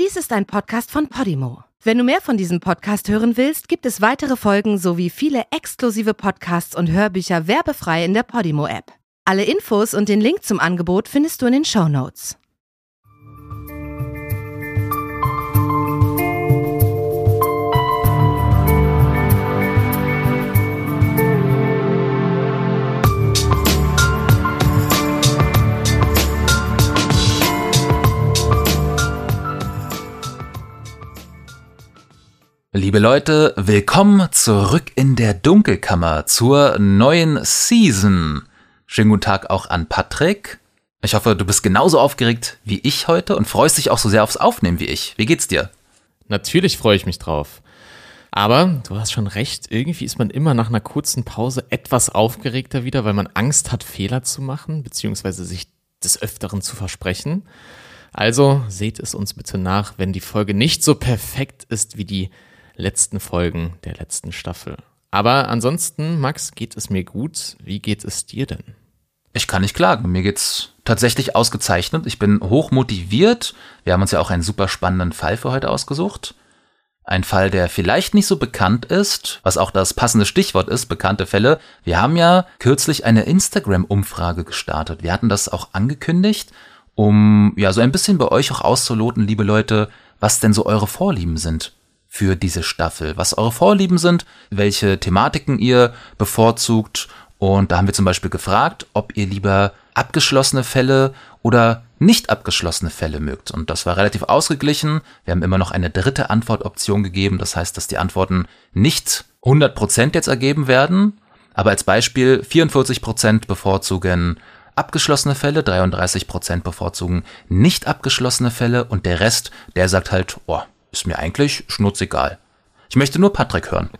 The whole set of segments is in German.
Dies ist ein Podcast von Podimo. Wenn du mehr von diesem Podcast hören willst, gibt es weitere Folgen sowie viele exklusive Podcasts und Hörbücher werbefrei in der Podimo-App. Alle Infos und den Link zum Angebot findest du in den Show Notes. Liebe Leute, willkommen zurück in der Dunkelkammer zur neuen Season. Schönen guten Tag auch an Patrick. Ich hoffe, du bist genauso aufgeregt wie ich heute und freust dich auch so sehr aufs Aufnehmen wie ich. Wie geht's dir? Natürlich freue ich mich drauf. Aber du hast schon recht, irgendwie ist man immer nach einer kurzen Pause etwas aufgeregter wieder, weil man Angst hat, Fehler zu machen, beziehungsweise sich des Öfteren zu versprechen. Also seht es uns bitte nach, wenn die Folge nicht so perfekt ist wie die letzten Folgen der letzten Staffel. Aber ansonsten, Max, geht es mir gut. Wie geht es dir denn? Ich kann nicht klagen. Mir geht's tatsächlich ausgezeichnet. Ich bin hoch motiviert. Wir haben uns ja auch einen super spannenden Fall für heute ausgesucht. Ein Fall, der vielleicht nicht so bekannt ist, was auch das passende Stichwort ist, bekannte Fälle. Wir haben ja kürzlich eine Instagram-Umfrage gestartet. Wir hatten das auch angekündigt, um ja so ein bisschen bei euch auch auszuloten, liebe Leute, was denn so eure Vorlieben sind für diese Staffel, was eure Vorlieben sind, welche Thematiken ihr bevorzugt. Und da haben wir zum Beispiel gefragt, ob ihr lieber abgeschlossene Fälle oder nicht abgeschlossene Fälle mögt. Und das war relativ ausgeglichen. Wir haben immer noch eine dritte Antwortoption gegeben. Das heißt, dass die Antworten nicht 100% jetzt ergeben werden. Aber als Beispiel 44% bevorzugen abgeschlossene Fälle, 33% bevorzugen nicht abgeschlossene Fälle und der Rest, der sagt halt, oh, ist mir eigentlich schnurzegal. Ich möchte nur Patrick hören.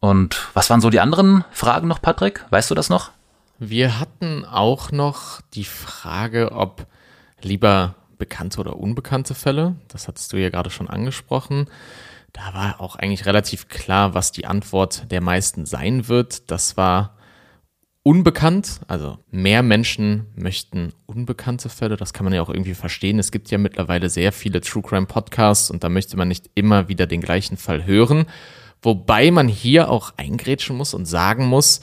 Und was waren so die anderen Fragen noch, Patrick? Weißt du das noch? Wir hatten auch noch die Frage, ob lieber bekannte oder unbekannte Fälle. Das hattest du ja gerade schon angesprochen. Da war auch eigentlich relativ klar, was die Antwort der meisten sein wird. Das war unbekannt, also mehr Menschen möchten unbekannte Fälle, das kann man ja auch irgendwie verstehen. Es gibt ja mittlerweile sehr viele True Crime Podcasts und da möchte man nicht immer wieder den gleichen Fall hören. Wobei man hier auch eingrätschen muss und sagen muss,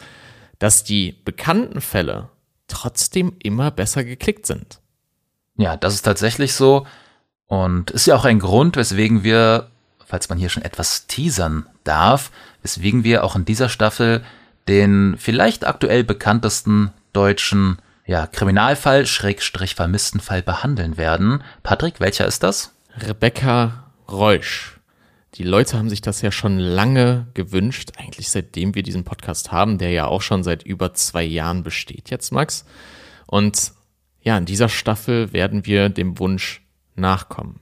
dass die bekannten Fälle trotzdem immer besser geklickt sind. Ja, das ist tatsächlich so und ist ja auch ein Grund, weswegen wir, falls man hier schon etwas teasern darf, weswegen wir auch in dieser Staffel den vielleicht aktuell bekanntesten deutschen ja, Kriminalfall, Schrägstrich Vermisstenfall behandeln werden. Patrick, welcher ist das? Rebecca Reusch. Die Leute haben sich das ja schon lange gewünscht, eigentlich seitdem wir diesen Podcast haben, der ja auch schon seit über zwei Jahren besteht jetzt, Max. Und ja, in dieser Staffel werden wir dem Wunsch nachkommen.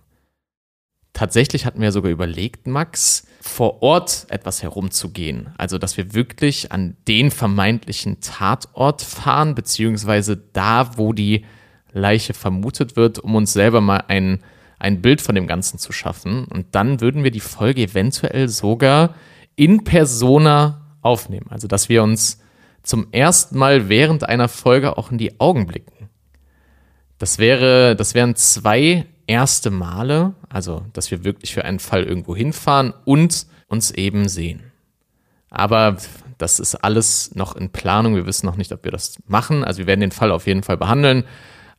Tatsächlich hatten wir sogar überlegt, Max, vor Ort etwas herumzugehen. Also, dass wir wirklich an den vermeintlichen Tatort fahren, beziehungsweise da, wo die Leiche vermutet wird, um uns selber mal ein, ein Bild von dem Ganzen zu schaffen. Und dann würden wir die Folge eventuell sogar in persona aufnehmen. Also, dass wir uns zum ersten Mal während einer Folge auch in die Augen blicken. Das wäre, das wären zwei erste Male, also dass wir wirklich für einen Fall irgendwo hinfahren und uns eben sehen. Aber das ist alles noch in Planung. Wir wissen noch nicht, ob wir das machen. Also wir werden den Fall auf jeden Fall behandeln.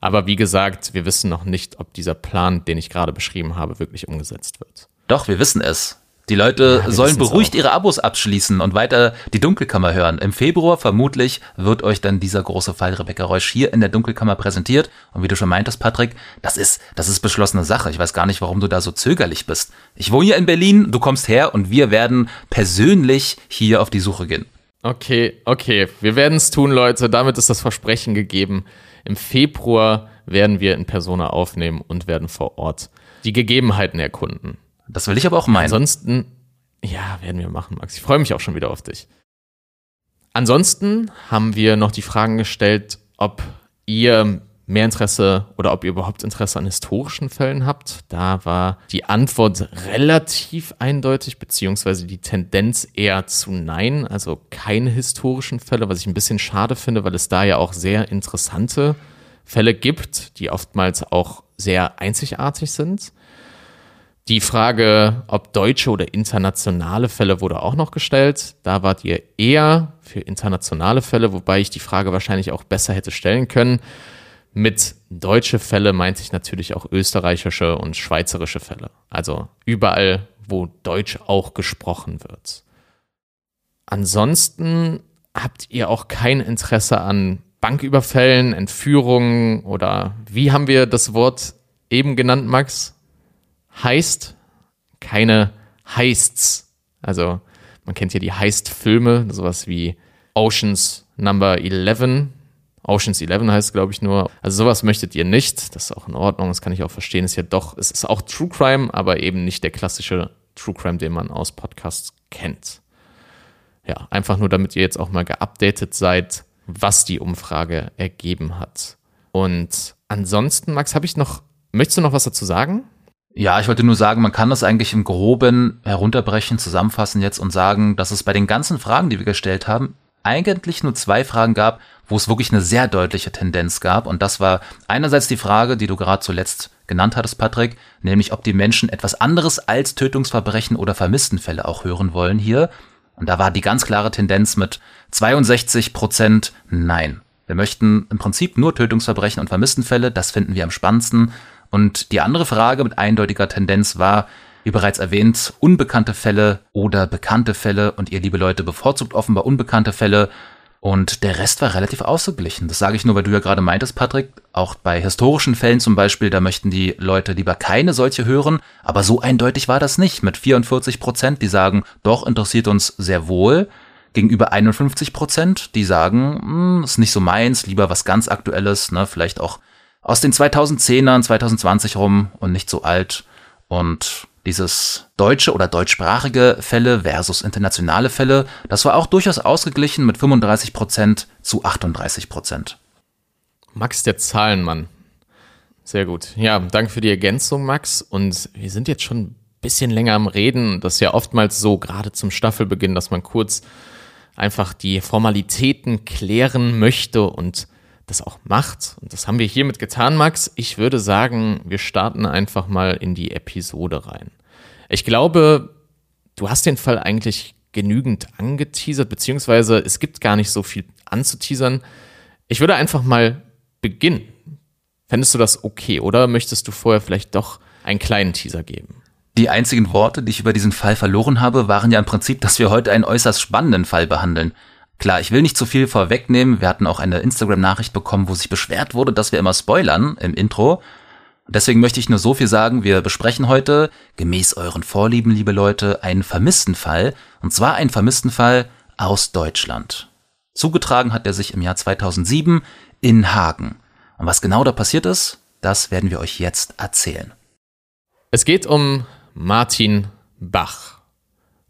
Aber wie gesagt, wir wissen noch nicht, ob dieser Plan, den ich gerade beschrieben habe, wirklich umgesetzt wird. Doch, wir wissen es. Die Leute ja, sollen beruhigt ihre Abos abschließen und weiter die Dunkelkammer hören. Im Februar vermutlich wird euch dann dieser große Fall Rebecca Reusch hier in der Dunkelkammer präsentiert. Und wie du schon meintest, Patrick, das ist, das ist beschlossene Sache. Ich weiß gar nicht, warum du da so zögerlich bist. Ich wohne hier in Berlin, du kommst her und wir werden persönlich hier auf die Suche gehen. Okay, okay. Wir werden es tun, Leute. Damit ist das Versprechen gegeben. Im Februar werden wir in Persona aufnehmen und werden vor Ort die Gegebenheiten erkunden. Das will ich aber auch meinen. Ansonsten, ja, werden wir machen, Max. Ich freue mich auch schon wieder auf dich. Ansonsten haben wir noch die Fragen gestellt, ob ihr mehr Interesse oder ob ihr überhaupt Interesse an historischen Fällen habt. Da war die Antwort relativ eindeutig, beziehungsweise die Tendenz eher zu Nein, also keine historischen Fälle, was ich ein bisschen schade finde, weil es da ja auch sehr interessante Fälle gibt, die oftmals auch sehr einzigartig sind. Die Frage, ob deutsche oder internationale Fälle, wurde auch noch gestellt. Da wart ihr eher für internationale Fälle, wobei ich die Frage wahrscheinlich auch besser hätte stellen können. Mit deutsche Fälle meinte ich natürlich auch österreichische und schweizerische Fälle. Also überall, wo Deutsch auch gesprochen wird. Ansonsten habt ihr auch kein Interesse an Banküberfällen, Entführungen oder wie haben wir das Wort eben genannt, Max? Heist, keine Heists. Also man kennt ja die Heist-Filme, sowas wie Oceans Number 11. Oceans 11 heißt, glaube ich, nur. Also sowas möchtet ihr nicht. Das ist auch in Ordnung, das kann ich auch verstehen. Ist ja doch, es ist auch True Crime, aber eben nicht der klassische True Crime, den man aus Podcasts kennt. Ja, einfach nur, damit ihr jetzt auch mal geupdatet seid, was die Umfrage ergeben hat. Und ansonsten, Max, habe ich noch, möchtest du noch was dazu sagen? Ja, ich wollte nur sagen, man kann das eigentlich im Groben herunterbrechen, zusammenfassen jetzt und sagen, dass es bei den ganzen Fragen, die wir gestellt haben, eigentlich nur zwei Fragen gab, wo es wirklich eine sehr deutliche Tendenz gab. Und das war einerseits die Frage, die du gerade zuletzt genannt hattest, Patrick, nämlich ob die Menschen etwas anderes als Tötungsverbrechen oder Vermisstenfälle auch hören wollen hier. Und da war die ganz klare Tendenz mit 62 Prozent Nein. Wir möchten im Prinzip nur Tötungsverbrechen und Vermisstenfälle, das finden wir am spannendsten. Und die andere Frage mit eindeutiger Tendenz war, wie bereits erwähnt, unbekannte Fälle oder bekannte Fälle. Und ihr liebe Leute bevorzugt offenbar unbekannte Fälle. Und der Rest war relativ ausgeglichen. Das sage ich nur, weil du ja gerade meintest, Patrick, auch bei historischen Fällen zum Beispiel, da möchten die Leute lieber keine solche hören, aber so eindeutig war das nicht. Mit 44 Prozent, die sagen, doch interessiert uns sehr wohl. Gegenüber 51 Prozent, die sagen, hm, ist nicht so meins, lieber was ganz Aktuelles, ne, vielleicht auch aus den 2010ern, 2020 rum und nicht so alt. Und dieses deutsche oder deutschsprachige Fälle versus internationale Fälle, das war auch durchaus ausgeglichen mit 35 Prozent zu 38 Prozent. Max, der Zahlenmann. Sehr gut. Ja, danke für die Ergänzung, Max. Und wir sind jetzt schon ein bisschen länger am Reden. Das ist ja oftmals so, gerade zum Staffelbeginn, dass man kurz einfach die Formalitäten klären möchte und das auch macht. Und das haben wir hiermit getan, Max. Ich würde sagen, wir starten einfach mal in die Episode rein. Ich glaube, du hast den Fall eigentlich genügend angeteasert, beziehungsweise es gibt gar nicht so viel anzuteasern. Ich würde einfach mal beginnen. Fändest du das okay oder möchtest du vorher vielleicht doch einen kleinen Teaser geben? Die einzigen Worte, die ich über diesen Fall verloren habe, waren ja im Prinzip, dass wir heute einen äußerst spannenden Fall behandeln. Klar, ich will nicht zu viel vorwegnehmen. Wir hatten auch eine Instagram-Nachricht bekommen, wo sich beschwert wurde, dass wir immer spoilern im Intro. Deswegen möchte ich nur so viel sagen. Wir besprechen heute, gemäß euren Vorlieben, liebe Leute, einen vermissten Fall. Und zwar einen vermissten Fall aus Deutschland. Zugetragen hat er sich im Jahr 2007 in Hagen. Und was genau da passiert ist, das werden wir euch jetzt erzählen. Es geht um Martin Bach.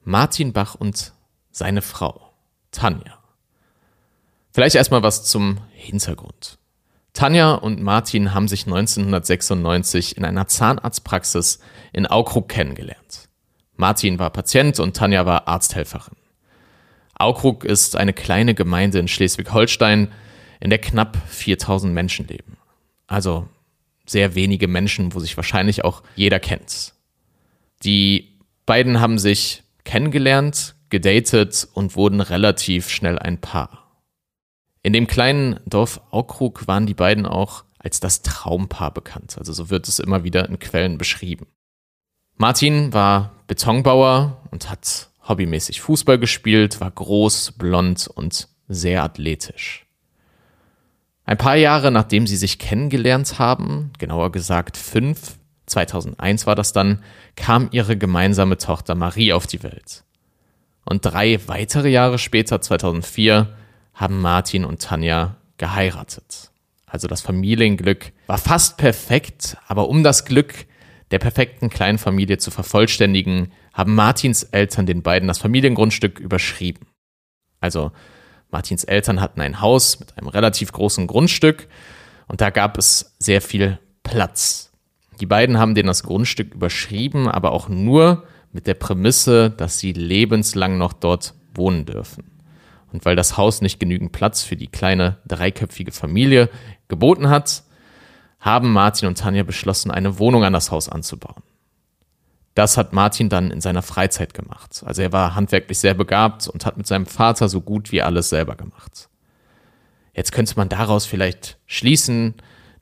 Martin Bach und seine Frau, Tanja. Vielleicht erstmal was zum Hintergrund. Tanja und Martin haben sich 1996 in einer Zahnarztpraxis in Aukrug kennengelernt. Martin war Patient und Tanja war Arzthelferin. Aukrug ist eine kleine Gemeinde in Schleswig-Holstein, in der knapp 4000 Menschen leben. Also sehr wenige Menschen, wo sich wahrscheinlich auch jeder kennt. Die beiden haben sich kennengelernt, gedatet und wurden relativ schnell ein Paar. In dem kleinen Dorf Aukrug waren die beiden auch als das Traumpaar bekannt. Also so wird es immer wieder in Quellen beschrieben. Martin war Betonbauer und hat hobbymäßig Fußball gespielt, war groß, blond und sehr athletisch. Ein paar Jahre nachdem sie sich kennengelernt haben, genauer gesagt fünf, 2001 war das dann, kam ihre gemeinsame Tochter Marie auf die Welt. Und drei weitere Jahre später, 2004, haben Martin und Tanja geheiratet. Also das Familienglück war fast perfekt, aber um das Glück der perfekten kleinen Familie zu vervollständigen, haben Martins Eltern den beiden das Familiengrundstück überschrieben. Also Martins Eltern hatten ein Haus mit einem relativ großen Grundstück und da gab es sehr viel Platz. Die beiden haben denen das Grundstück überschrieben, aber auch nur mit der Prämisse, dass sie lebenslang noch dort wohnen dürfen. Und weil das Haus nicht genügend Platz für die kleine dreiköpfige Familie geboten hat, haben Martin und Tanja beschlossen, eine Wohnung an das Haus anzubauen. Das hat Martin dann in seiner Freizeit gemacht. Also er war handwerklich sehr begabt und hat mit seinem Vater so gut wie alles selber gemacht. Jetzt könnte man daraus vielleicht schließen,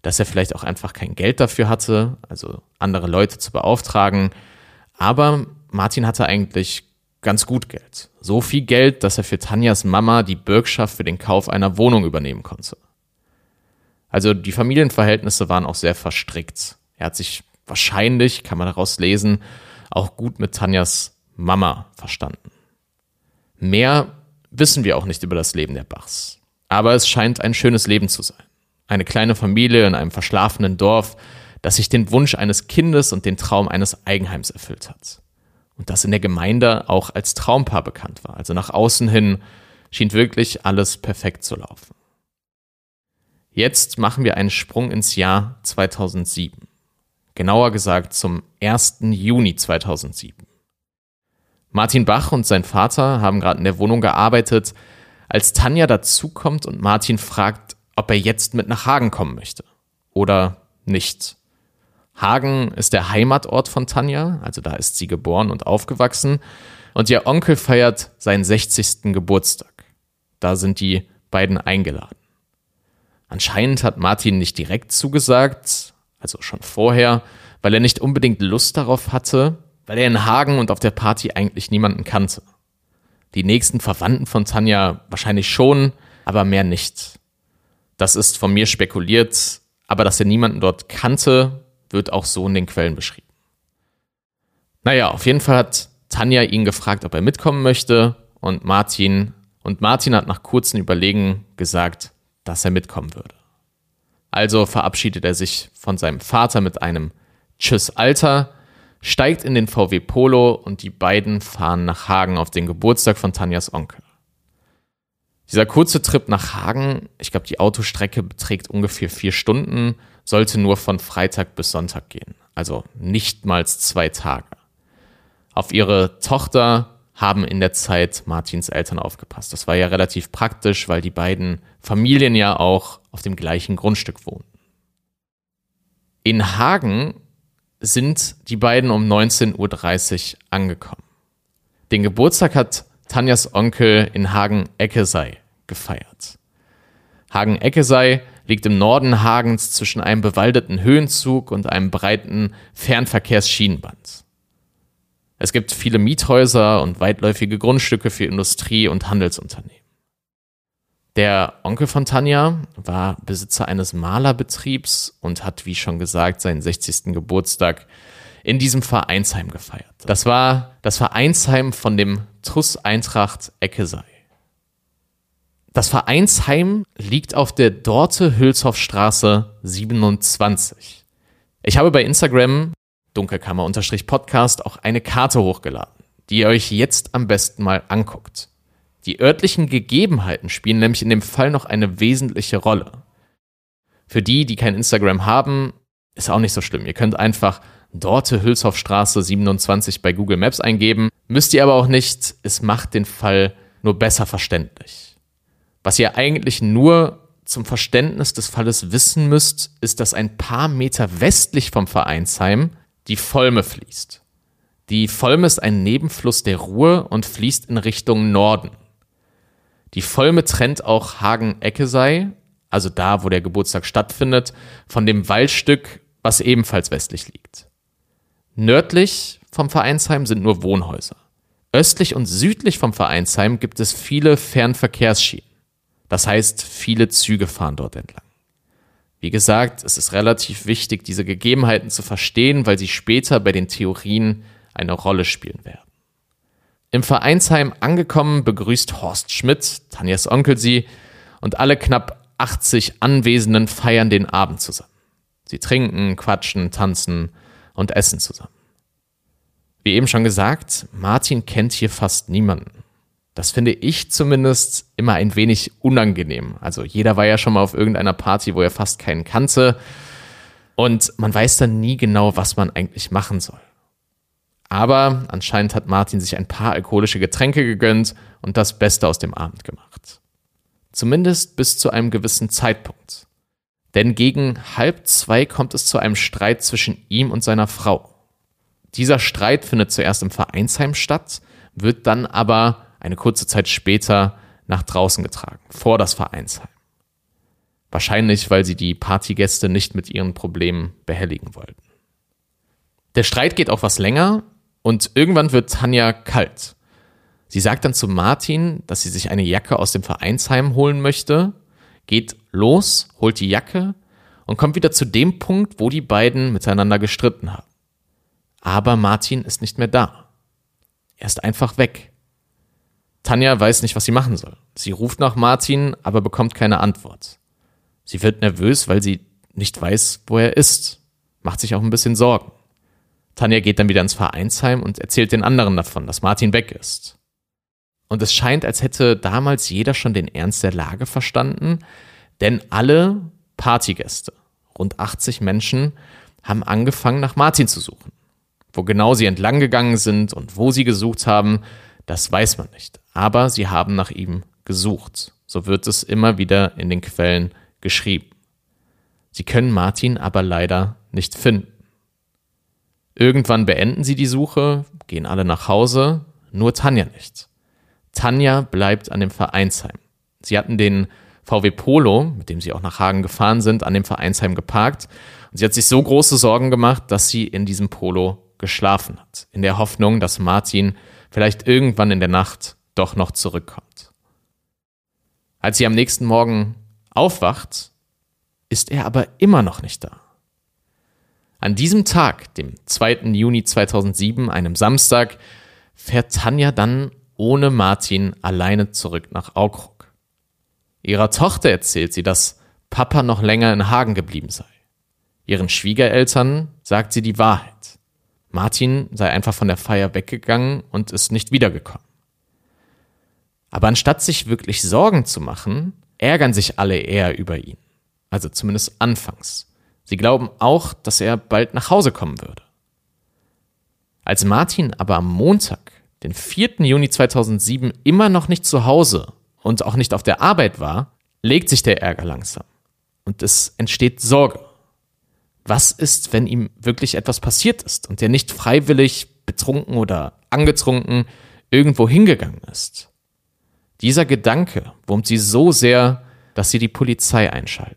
dass er vielleicht auch einfach kein Geld dafür hatte, also andere Leute zu beauftragen. Aber Martin hatte eigentlich ganz gut Geld. So viel Geld, dass er für Tanjas Mama die Bürgschaft für den Kauf einer Wohnung übernehmen konnte. Also die Familienverhältnisse waren auch sehr verstrickt. Er hat sich wahrscheinlich, kann man daraus lesen, auch gut mit Tanjas Mama verstanden. Mehr wissen wir auch nicht über das Leben der Bachs. Aber es scheint ein schönes Leben zu sein. Eine kleine Familie in einem verschlafenen Dorf, das sich den Wunsch eines Kindes und den Traum eines Eigenheims erfüllt hat. Und das in der Gemeinde auch als Traumpaar bekannt war. Also nach außen hin schien wirklich alles perfekt zu laufen. Jetzt machen wir einen Sprung ins Jahr 2007 genauer gesagt zum 1. Juni 2007. Martin Bach und sein Vater haben gerade in der Wohnung gearbeitet, als Tanja dazukommt und Martin fragt, ob er jetzt mit nach Hagen kommen möchte oder nicht. Hagen ist der Heimatort von Tanja, also da ist sie geboren und aufgewachsen, und ihr Onkel feiert seinen 60. Geburtstag. Da sind die beiden eingeladen. Anscheinend hat Martin nicht direkt zugesagt, also schon vorher, weil er nicht unbedingt Lust darauf hatte, weil er in Hagen und auf der Party eigentlich niemanden kannte. Die nächsten Verwandten von Tanja wahrscheinlich schon, aber mehr nicht. Das ist von mir spekuliert, aber dass er niemanden dort kannte, wird auch so in den Quellen beschrieben. Naja, auf jeden Fall hat Tanja ihn gefragt, ob er mitkommen möchte und Martin, und Martin hat nach kurzem Überlegen gesagt, dass er mitkommen würde. Also verabschiedet er sich von seinem Vater mit einem Tschüss Alter, steigt in den VW Polo und die beiden fahren nach Hagen auf den Geburtstag von Tanjas Onkel. Dieser kurze Trip nach Hagen, ich glaube, die Autostrecke beträgt ungefähr vier Stunden, sollte nur von Freitag bis Sonntag gehen, also nichtmals zwei Tage. Auf ihre Tochter haben in der Zeit Martins Eltern aufgepasst. Das war ja relativ praktisch, weil die beiden Familien ja auch auf dem gleichen Grundstück wohnen. In Hagen sind die beiden um 19.30 Uhr angekommen. Den Geburtstag hat Tanjas Onkel in Hagen-Eckesei gefeiert. Hagen-Eckesei liegt im Norden Hagens zwischen einem bewaldeten Höhenzug und einem breiten Fernverkehrsschienenband. Es gibt viele Miethäuser und weitläufige Grundstücke für Industrie- und Handelsunternehmen. Der Onkel von Tanja war Besitzer eines Malerbetriebs und hat, wie schon gesagt, seinen 60. Geburtstag in diesem Vereinsheim gefeiert. Das war das Vereinsheim von dem Truss Eintracht Eckesei. Das Vereinsheim liegt auf der Dorte-Hülshoff-Straße 27. Ich habe bei Instagram Dunkelkammer-Podcast auch eine Karte hochgeladen, die ihr euch jetzt am besten mal anguckt. Die örtlichen Gegebenheiten spielen nämlich in dem Fall noch eine wesentliche Rolle. Für die, die kein Instagram haben, ist auch nicht so schlimm. Ihr könnt einfach Dorte Hülshoffstraße 27 bei Google Maps eingeben. Müsst ihr aber auch nicht. Es macht den Fall nur besser verständlich. Was ihr eigentlich nur zum Verständnis des Falles wissen müsst, ist, dass ein paar Meter westlich vom Vereinsheim die Volme fließt. Die Volme ist ein Nebenfluss der Ruhr und fließt in Richtung Norden. Die Volme trennt auch Hagen-Eckesei, also da, wo der Geburtstag stattfindet, von dem Waldstück, was ebenfalls westlich liegt. Nördlich vom Vereinsheim sind nur Wohnhäuser. Östlich und südlich vom Vereinsheim gibt es viele Fernverkehrsschienen. Das heißt, viele Züge fahren dort entlang. Wie gesagt, es ist relativ wichtig, diese Gegebenheiten zu verstehen, weil sie später bei den Theorien eine Rolle spielen werden. Im Vereinsheim angekommen begrüßt Horst Schmidt, Tanjas Onkel sie, und alle knapp 80 Anwesenden feiern den Abend zusammen. Sie trinken, quatschen, tanzen und essen zusammen. Wie eben schon gesagt, Martin kennt hier fast niemanden. Das finde ich zumindest immer ein wenig unangenehm. Also jeder war ja schon mal auf irgendeiner Party, wo er fast keinen kannte. Und man weiß dann nie genau, was man eigentlich machen soll. Aber anscheinend hat Martin sich ein paar alkoholische Getränke gegönnt und das Beste aus dem Abend gemacht. Zumindest bis zu einem gewissen Zeitpunkt. Denn gegen halb zwei kommt es zu einem Streit zwischen ihm und seiner Frau. Dieser Streit findet zuerst im Vereinsheim statt, wird dann aber eine kurze Zeit später nach draußen getragen, vor das Vereinsheim. Wahrscheinlich, weil sie die Partygäste nicht mit ihren Problemen behelligen wollten. Der Streit geht auch was länger und irgendwann wird Tanja kalt. Sie sagt dann zu Martin, dass sie sich eine Jacke aus dem Vereinsheim holen möchte, geht los, holt die Jacke und kommt wieder zu dem Punkt, wo die beiden miteinander gestritten haben. Aber Martin ist nicht mehr da. Er ist einfach weg. Tanja weiß nicht, was sie machen soll. Sie ruft nach Martin, aber bekommt keine Antwort. Sie wird nervös, weil sie nicht weiß, wo er ist. Macht sich auch ein bisschen Sorgen. Tanja geht dann wieder ins Vereinsheim und erzählt den anderen davon, dass Martin weg ist. Und es scheint, als hätte damals jeder schon den Ernst der Lage verstanden, denn alle Partygäste, rund 80 Menschen, haben angefangen, nach Martin zu suchen. Wo genau sie entlang gegangen sind und wo sie gesucht haben, das weiß man nicht. Aber sie haben nach ihm gesucht. So wird es immer wieder in den Quellen geschrieben. Sie können Martin aber leider nicht finden. Irgendwann beenden sie die Suche, gehen alle nach Hause, nur Tanja nicht. Tanja bleibt an dem Vereinsheim. Sie hatten den VW Polo, mit dem sie auch nach Hagen gefahren sind, an dem Vereinsheim geparkt. Und sie hat sich so große Sorgen gemacht, dass sie in diesem Polo geschlafen hat, in der Hoffnung, dass Martin vielleicht irgendwann in der Nacht doch noch zurückkommt. Als sie am nächsten Morgen aufwacht, ist er aber immer noch nicht da. An diesem Tag, dem 2. Juni 2007, einem Samstag, fährt Tanja dann ohne Martin alleine zurück nach Aukrug. Ihrer Tochter erzählt sie, dass Papa noch länger in Hagen geblieben sei. Ihren Schwiegereltern sagt sie die Wahrheit. Martin sei einfach von der Feier weggegangen und ist nicht wiedergekommen. Aber anstatt sich wirklich Sorgen zu machen, ärgern sich alle eher über ihn. Also zumindest anfangs. Sie glauben auch, dass er bald nach Hause kommen würde. Als Martin aber am Montag, den 4. Juni 2007, immer noch nicht zu Hause und auch nicht auf der Arbeit war, legt sich der Ärger langsam. Und es entsteht Sorge. Was ist, wenn ihm wirklich etwas passiert ist und er nicht freiwillig, betrunken oder angetrunken irgendwo hingegangen ist? Dieser Gedanke wurmt sie so sehr, dass sie die Polizei einschalten.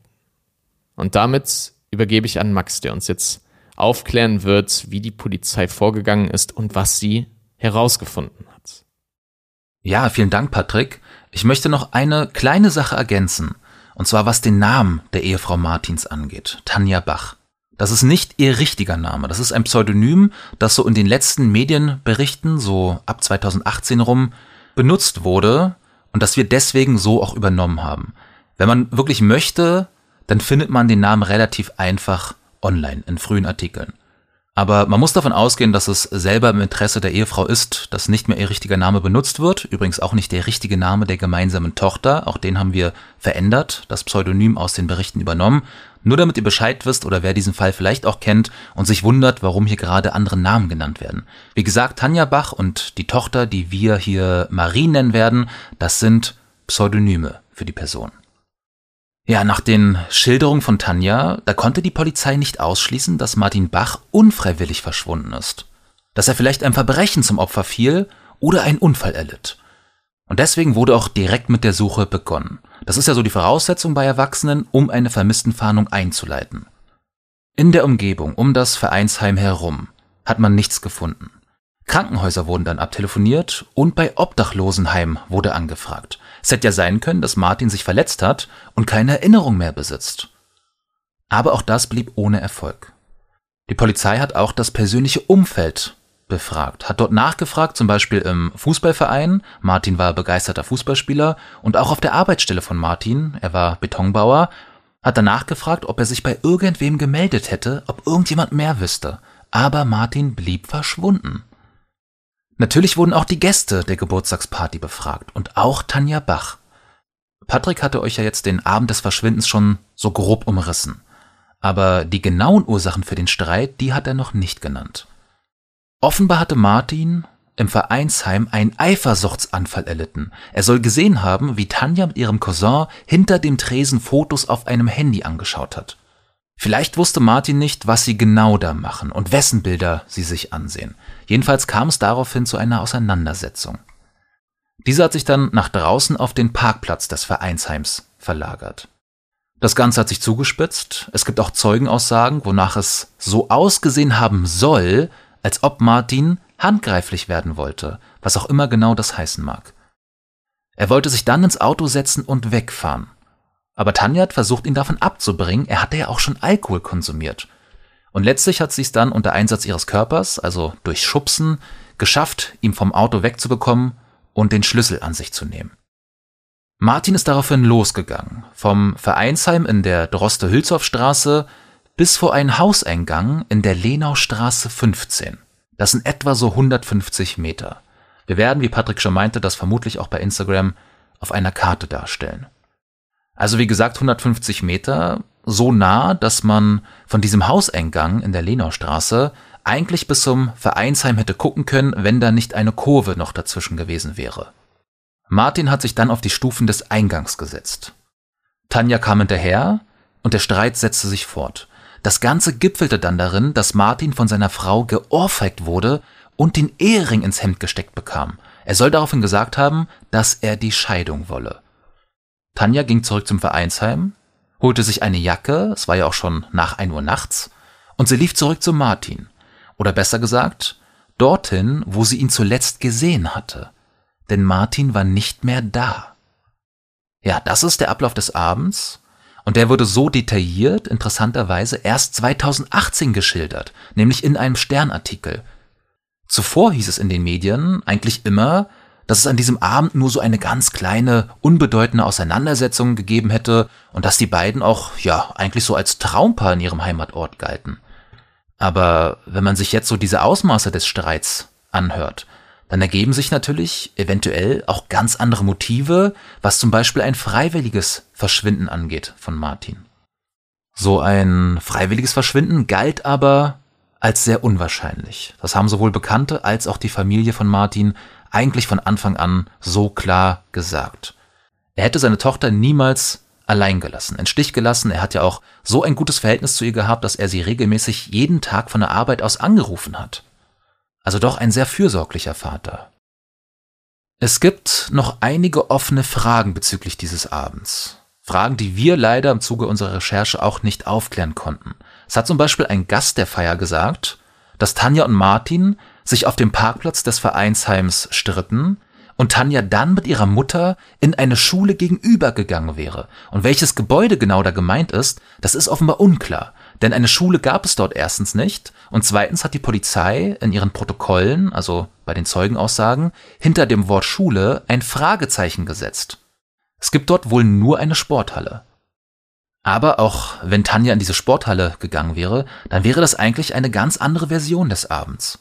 Und damit übergebe ich an Max, der uns jetzt aufklären wird, wie die Polizei vorgegangen ist und was sie herausgefunden hat. Ja, vielen Dank, Patrick. Ich möchte noch eine kleine Sache ergänzen. Und zwar was den Namen der Ehefrau Martins angeht. Tanja Bach. Das ist nicht ihr richtiger Name. Das ist ein Pseudonym, das so in den letzten Medienberichten, so ab 2018 rum, benutzt wurde und das wir deswegen so auch übernommen haben. Wenn man wirklich möchte, dann findet man den Namen relativ einfach online in frühen Artikeln. Aber man muss davon ausgehen, dass es selber im Interesse der Ehefrau ist, dass nicht mehr ihr richtiger Name benutzt wird. Übrigens auch nicht der richtige Name der gemeinsamen Tochter. Auch den haben wir verändert, das Pseudonym aus den Berichten übernommen. Nur damit ihr Bescheid wisst oder wer diesen Fall vielleicht auch kennt und sich wundert, warum hier gerade andere Namen genannt werden. Wie gesagt, Tanja Bach und die Tochter, die wir hier Marie nennen werden, das sind Pseudonyme für die Person. Ja, nach den Schilderungen von Tanja, da konnte die Polizei nicht ausschließen, dass Martin Bach unfreiwillig verschwunden ist. Dass er vielleicht einem Verbrechen zum Opfer fiel oder einen Unfall erlitt. Und deswegen wurde auch direkt mit der Suche begonnen. Das ist ja so die Voraussetzung bei Erwachsenen, um eine Vermisstenfahndung einzuleiten. In der Umgebung um das Vereinsheim herum hat man nichts gefunden. Krankenhäuser wurden dann abtelefoniert und bei Obdachlosenheim wurde angefragt. Es hätte ja sein können, dass Martin sich verletzt hat und keine Erinnerung mehr besitzt. Aber auch das blieb ohne Erfolg. Die Polizei hat auch das persönliche Umfeld befragt, hat dort nachgefragt, zum Beispiel im Fußballverein, Martin war begeisterter Fußballspieler, und auch auf der Arbeitsstelle von Martin, er war Betonbauer, hat danach gefragt, ob er sich bei irgendwem gemeldet hätte, ob irgendjemand mehr wüsste. Aber Martin blieb verschwunden. Natürlich wurden auch die Gäste der Geburtstagsparty befragt und auch Tanja Bach. Patrick hatte euch ja jetzt den Abend des Verschwindens schon so grob umrissen. Aber die genauen Ursachen für den Streit, die hat er noch nicht genannt. Offenbar hatte Martin im Vereinsheim einen Eifersuchtsanfall erlitten. Er soll gesehen haben, wie Tanja mit ihrem Cousin hinter dem Tresen Fotos auf einem Handy angeschaut hat. Vielleicht wusste Martin nicht, was sie genau da machen und wessen Bilder sie sich ansehen. Jedenfalls kam es daraufhin zu einer Auseinandersetzung. Diese hat sich dann nach draußen auf den Parkplatz des Vereinsheims verlagert. Das Ganze hat sich zugespitzt. Es gibt auch Zeugenaussagen, wonach es so ausgesehen haben soll, als ob Martin handgreiflich werden wollte, was auch immer genau das heißen mag. Er wollte sich dann ins Auto setzen und wegfahren. Aber Tanja hat versucht, ihn davon abzubringen, er hatte ja auch schon Alkohol konsumiert. Und letztlich hat sie es dann unter Einsatz ihres Körpers, also durch Schubsen, geschafft, ihm vom Auto wegzubekommen und den Schlüssel an sich zu nehmen. Martin ist daraufhin losgegangen, vom Vereinsheim in der Droste-Hülshoff-Straße bis vor einen Hauseingang in der Lenaustraße 15. Das sind etwa so 150 Meter. Wir werden, wie Patrick schon meinte, das vermutlich auch bei Instagram auf einer Karte darstellen. Also wie gesagt, 150 Meter, so nah, dass man von diesem Hauseingang in der Lenaustraße eigentlich bis zum Vereinsheim hätte gucken können, wenn da nicht eine Kurve noch dazwischen gewesen wäre. Martin hat sich dann auf die Stufen des Eingangs gesetzt. Tanja kam hinterher und der Streit setzte sich fort. Das Ganze gipfelte dann darin, dass Martin von seiner Frau geohrfeigt wurde und den Ehering ins Hemd gesteckt bekam. Er soll daraufhin gesagt haben, dass er die Scheidung wolle. Tanja ging zurück zum Vereinsheim, holte sich eine Jacke, es war ja auch schon nach ein Uhr nachts, und sie lief zurück zu Martin. Oder besser gesagt, dorthin, wo sie ihn zuletzt gesehen hatte. Denn Martin war nicht mehr da. Ja, das ist der Ablauf des Abends. Und der wurde so detailliert, interessanterweise, erst 2018 geschildert, nämlich in einem Sternartikel. Zuvor hieß es in den Medien eigentlich immer, dass es an diesem Abend nur so eine ganz kleine, unbedeutende Auseinandersetzung gegeben hätte und dass die beiden auch, ja, eigentlich so als Traumpaar in ihrem Heimatort galten. Aber wenn man sich jetzt so diese Ausmaße des Streits anhört, dann ergeben sich natürlich eventuell auch ganz andere Motive, was zum Beispiel ein freiwilliges Verschwinden angeht von Martin. So ein freiwilliges Verschwinden galt aber als sehr unwahrscheinlich. Das haben sowohl Bekannte als auch die Familie von Martin eigentlich von Anfang an so klar gesagt. Er hätte seine Tochter niemals allein gelassen, in Stich gelassen. Er hat ja auch so ein gutes Verhältnis zu ihr gehabt, dass er sie regelmäßig jeden Tag von der Arbeit aus angerufen hat. Also doch ein sehr fürsorglicher Vater. Es gibt noch einige offene Fragen bezüglich dieses Abends. Fragen, die wir leider im Zuge unserer Recherche auch nicht aufklären konnten. Es hat zum Beispiel ein Gast der Feier gesagt, dass Tanja und Martin sich auf dem Parkplatz des Vereinsheims stritten und Tanja dann mit ihrer Mutter in eine Schule gegenüber gegangen wäre. Und welches Gebäude genau da gemeint ist, das ist offenbar unklar. Denn eine Schule gab es dort erstens nicht und zweitens hat die Polizei in ihren Protokollen, also bei den Zeugenaussagen, hinter dem Wort Schule ein Fragezeichen gesetzt. Es gibt dort wohl nur eine Sporthalle. Aber auch wenn Tanja in diese Sporthalle gegangen wäre, dann wäre das eigentlich eine ganz andere Version des Abends.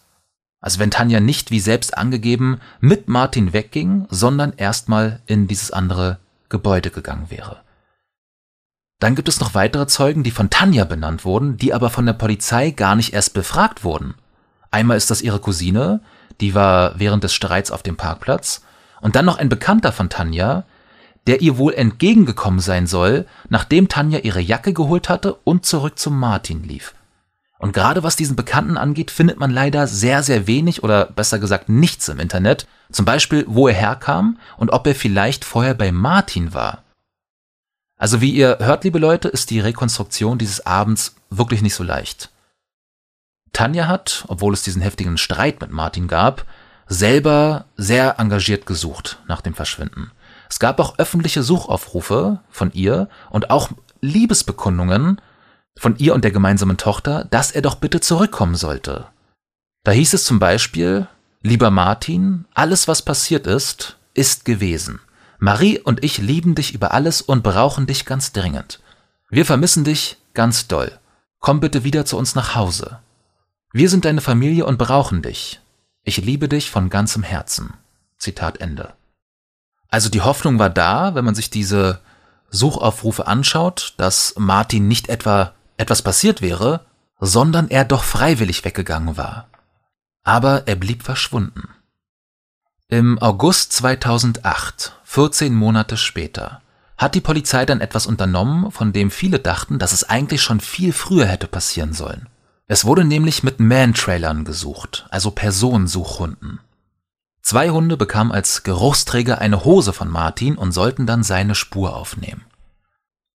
Also wenn Tanja nicht, wie selbst angegeben, mit Martin wegging, sondern erstmal in dieses andere Gebäude gegangen wäre. Dann gibt es noch weitere Zeugen, die von Tanja benannt wurden, die aber von der Polizei gar nicht erst befragt wurden. Einmal ist das ihre Cousine, die war während des Streits auf dem Parkplatz, und dann noch ein Bekannter von Tanja, der ihr wohl entgegengekommen sein soll, nachdem Tanja ihre Jacke geholt hatte und zurück zum Martin lief. Und gerade was diesen Bekannten angeht, findet man leider sehr, sehr wenig oder besser gesagt nichts im Internet. Zum Beispiel, wo er herkam und ob er vielleicht vorher bei Martin war. Also wie ihr hört, liebe Leute, ist die Rekonstruktion dieses Abends wirklich nicht so leicht. Tanja hat, obwohl es diesen heftigen Streit mit Martin gab, selber sehr engagiert gesucht nach dem Verschwinden. Es gab auch öffentliche Suchaufrufe von ihr und auch Liebesbekundungen von ihr und der gemeinsamen Tochter, dass er doch bitte zurückkommen sollte. Da hieß es zum Beispiel, lieber Martin, alles was passiert ist, ist gewesen. Marie und ich lieben dich über alles und brauchen dich ganz dringend. Wir vermissen dich ganz doll. Komm bitte wieder zu uns nach Hause. Wir sind deine Familie und brauchen dich. Ich liebe dich von ganzem Herzen. Zitat Ende. Also die Hoffnung war da, wenn man sich diese Suchaufrufe anschaut, dass Martin nicht etwa etwas passiert wäre, sondern er doch freiwillig weggegangen war. Aber er blieb verschwunden. Im August 2008, 14 Monate später, hat die Polizei dann etwas unternommen, von dem viele dachten, dass es eigentlich schon viel früher hätte passieren sollen. Es wurde nämlich mit Man-Trailern gesucht, also Personensuchhunden. Zwei Hunde bekamen als Geruchsträger eine Hose von Martin und sollten dann seine Spur aufnehmen.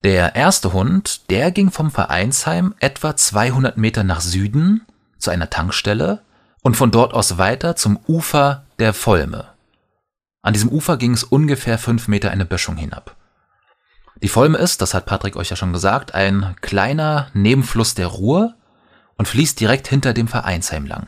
Der erste Hund, der ging vom Vereinsheim etwa 200 Meter nach Süden zu einer Tankstelle und von dort aus weiter zum Ufer der Volme. An diesem Ufer ging es ungefähr fünf Meter eine Böschung hinab. Die Volme ist, das hat Patrick euch ja schon gesagt, ein kleiner Nebenfluss der Ruhr und fließt direkt hinter dem Vereinsheim lang.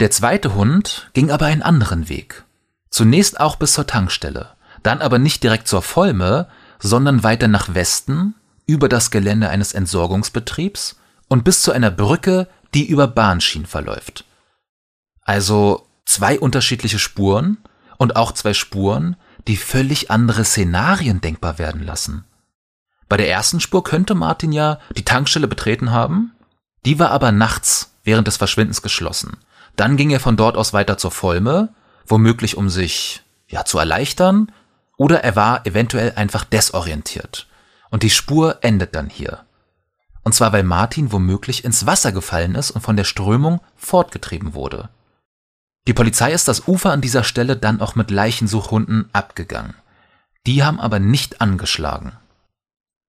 Der zweite Hund ging aber einen anderen Weg. Zunächst auch bis zur Tankstelle, dann aber nicht direkt zur Volme, sondern weiter nach Westen, über das Gelände eines Entsorgungsbetriebs und bis zu einer Brücke, die über Bahnschienen verläuft. Also zwei unterschiedliche Spuren und auch zwei Spuren, die völlig andere Szenarien denkbar werden lassen. Bei der ersten Spur könnte Martin ja die Tankstelle betreten haben, die war aber nachts während des Verschwindens geschlossen. Dann ging er von dort aus weiter zur Volme, womöglich um sich ja zu erleichtern, oder er war eventuell einfach desorientiert. Und die Spur endet dann hier. Und zwar, weil Martin womöglich ins Wasser gefallen ist und von der Strömung fortgetrieben wurde. Die Polizei ist das Ufer an dieser Stelle dann auch mit Leichensuchhunden abgegangen. Die haben aber nicht angeschlagen.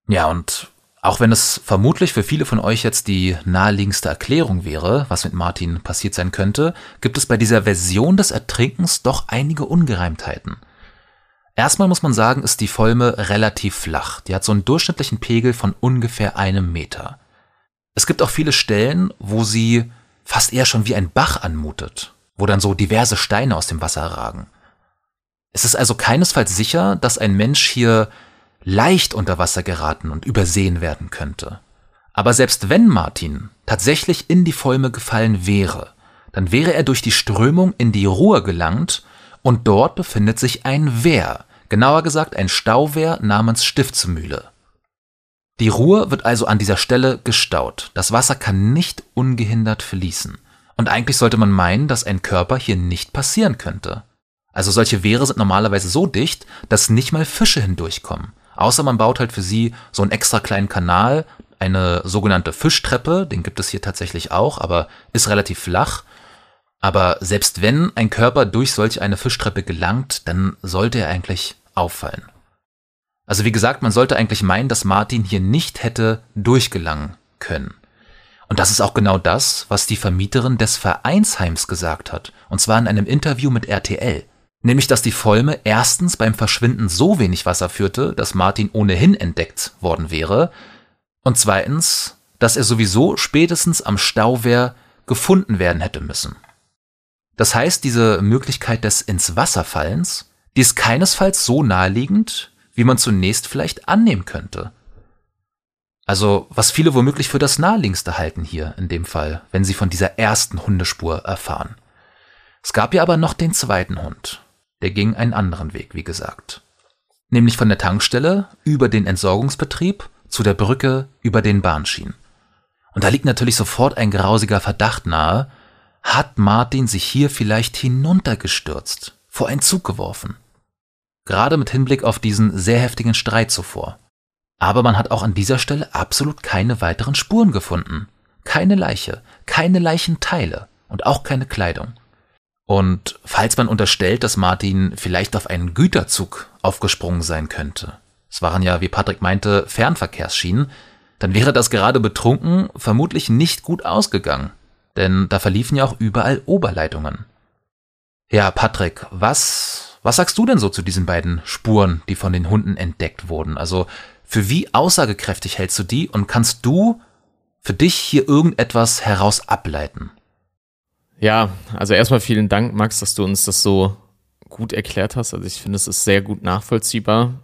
Ja, und auch wenn es vermutlich für viele von euch jetzt die naheliegendste Erklärung wäre, was mit Martin passiert sein könnte, gibt es bei dieser Version des Ertrinkens doch einige Ungereimtheiten. Erstmal muss man sagen, ist die Volme relativ flach. Die hat so einen durchschnittlichen Pegel von ungefähr einem Meter. Es gibt auch viele Stellen, wo sie fast eher schon wie ein Bach anmutet, wo dann so diverse Steine aus dem Wasser ragen. Es ist also keinesfalls sicher, dass ein Mensch hier leicht unter Wasser geraten und übersehen werden könnte. Aber selbst wenn Martin tatsächlich in die Volme gefallen wäre, dann wäre er durch die Strömung in die Ruhr gelangt und dort befindet sich ein Wehr, genauer gesagt ein Stauwehr namens Stiftsmühle. Die Ruhr wird also an dieser Stelle gestaut. Das Wasser kann nicht ungehindert fließen. Und eigentlich sollte man meinen, dass ein Körper hier nicht passieren könnte. Also solche Wehre sind normalerweise so dicht, dass nicht mal Fische hindurchkommen. Außer man baut halt für sie so einen extra kleinen Kanal, eine sogenannte Fischtreppe, den gibt es hier tatsächlich auch, aber ist relativ flach. Aber selbst wenn ein Körper durch solch eine Fischtreppe gelangt, dann sollte er eigentlich auffallen. Also wie gesagt, man sollte eigentlich meinen, dass Martin hier nicht hätte durchgelangen können. Und das ist auch genau das, was die Vermieterin des Vereinsheims gesagt hat, und zwar in einem Interview mit RTL. Nämlich, dass die Volme erstens beim Verschwinden so wenig Wasser führte, dass Martin ohnehin entdeckt worden wäre, und zweitens, dass er sowieso spätestens am Stauwehr gefunden werden hätte müssen. Das heißt, diese Möglichkeit des ins Wasser fallens, die ist keinesfalls so naheliegend, wie man zunächst vielleicht annehmen könnte. Also, was viele womöglich für das naheliegendste halten hier in dem Fall, wenn sie von dieser ersten Hundespur erfahren. Es gab ja aber noch den zweiten Hund, der ging einen anderen Weg, wie gesagt. Nämlich von der Tankstelle über den Entsorgungsbetrieb zu der Brücke über den Bahnschienen. Und da liegt natürlich sofort ein grausiger Verdacht nahe, hat Martin sich hier vielleicht hinuntergestürzt, vor einen Zug geworfen. Gerade mit Hinblick auf diesen sehr heftigen Streit zuvor. Aber man hat auch an dieser Stelle absolut keine weiteren Spuren gefunden. Keine Leiche, keine Leichenteile und auch keine Kleidung. Und falls man unterstellt, dass Martin vielleicht auf einen Güterzug aufgesprungen sein könnte, es waren ja, wie Patrick meinte, Fernverkehrsschienen, dann wäre das gerade betrunken vermutlich nicht gut ausgegangen, denn da verliefen ja auch überall Oberleitungen. Ja, Patrick, was, was sagst du denn so zu diesen beiden Spuren, die von den Hunden entdeckt wurden? Also, für wie aussagekräftig hältst du die und kannst du für dich hier irgendetwas heraus ableiten? Ja, also erstmal vielen Dank, Max, dass du uns das so gut erklärt hast. Also ich finde, es ist sehr gut nachvollziehbar.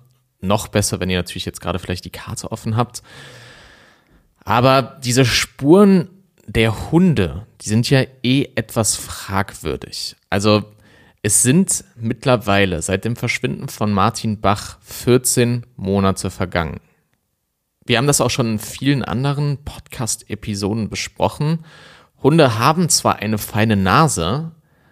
Noch besser, wenn ihr natürlich jetzt gerade vielleicht die Karte offen habt. Aber diese Spuren der Hunde, die sind ja eh etwas fragwürdig. Also es sind mittlerweile seit dem Verschwinden von Martin Bach 14 Monate vergangen. Wir haben das auch schon in vielen anderen Podcast-Episoden besprochen Hunde haben zwar eine feine Nase,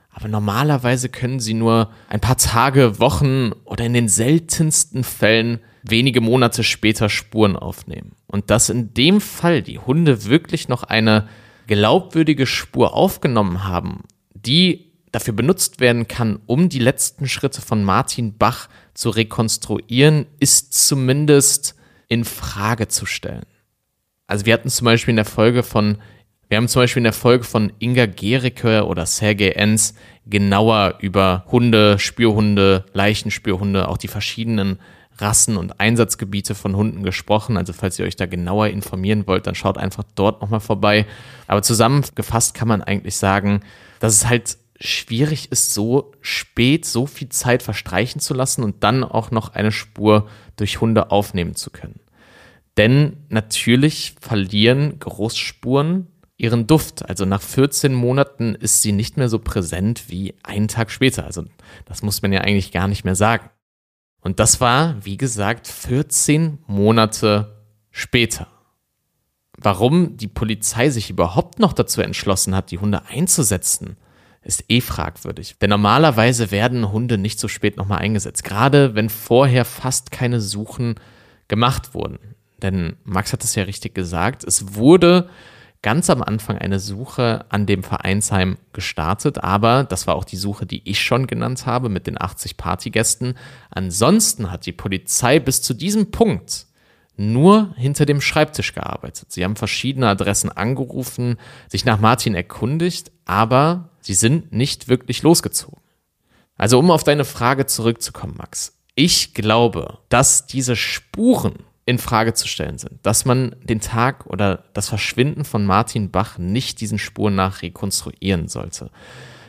aber normalerweise können sie nur ein paar Tage, Wochen oder in den seltensten Fällen wenige Monate später Spuren aufnehmen. Und dass in dem Fall die Hunde wirklich noch eine glaubwürdige Spur aufgenommen haben, die dafür benutzt werden kann, um die letzten Schritte von Martin Bach zu rekonstruieren, ist zumindest in Frage zu stellen. Also wir hatten zum Beispiel in der Folge von, wir haben zum Beispiel in der Folge von Inga Gericke oder Sergei Enz genauer über Hunde, Spürhunde, Leichenspürhunde, auch die verschiedenen Rassen und Einsatzgebiete von Hunden gesprochen. Also falls ihr euch da genauer informieren wollt, dann schaut einfach dort nochmal vorbei. Aber zusammengefasst kann man eigentlich sagen, dass es halt schwierig ist, so spät so viel Zeit verstreichen zu lassen und dann auch noch eine Spur durch Hunde aufnehmen zu können. Denn natürlich verlieren Geruchsspuren ihren Duft. Also nach 14 Monaten ist sie nicht mehr so präsent wie einen Tag später. Also das muss man ja eigentlich gar nicht mehr sagen. Und das war, wie gesagt, 14 Monate später. Warum die Polizei sich überhaupt noch dazu entschlossen hat, die Hunde einzusetzen, ist eh fragwürdig. Denn normalerweise werden Hunde nicht so spät nochmal eingesetzt. Gerade wenn vorher fast keine Suchen gemacht wurden. Denn Max hat es ja richtig gesagt, es wurde ganz am Anfang eine Suche an dem Vereinsheim gestartet, aber das war auch die Suche, die ich schon genannt habe mit den 80 Partygästen. Ansonsten hat die Polizei bis zu diesem Punkt nur hinter dem Schreibtisch gearbeitet. Sie haben verschiedene Adressen angerufen, sich nach Martin erkundigt, aber sie sind nicht wirklich losgezogen. Also um auf deine Frage zurückzukommen, Max. Ich glaube, dass diese Spuren in Frage zu stellen sind, dass man den Tag oder das Verschwinden von Martin Bach nicht diesen Spuren nach rekonstruieren sollte.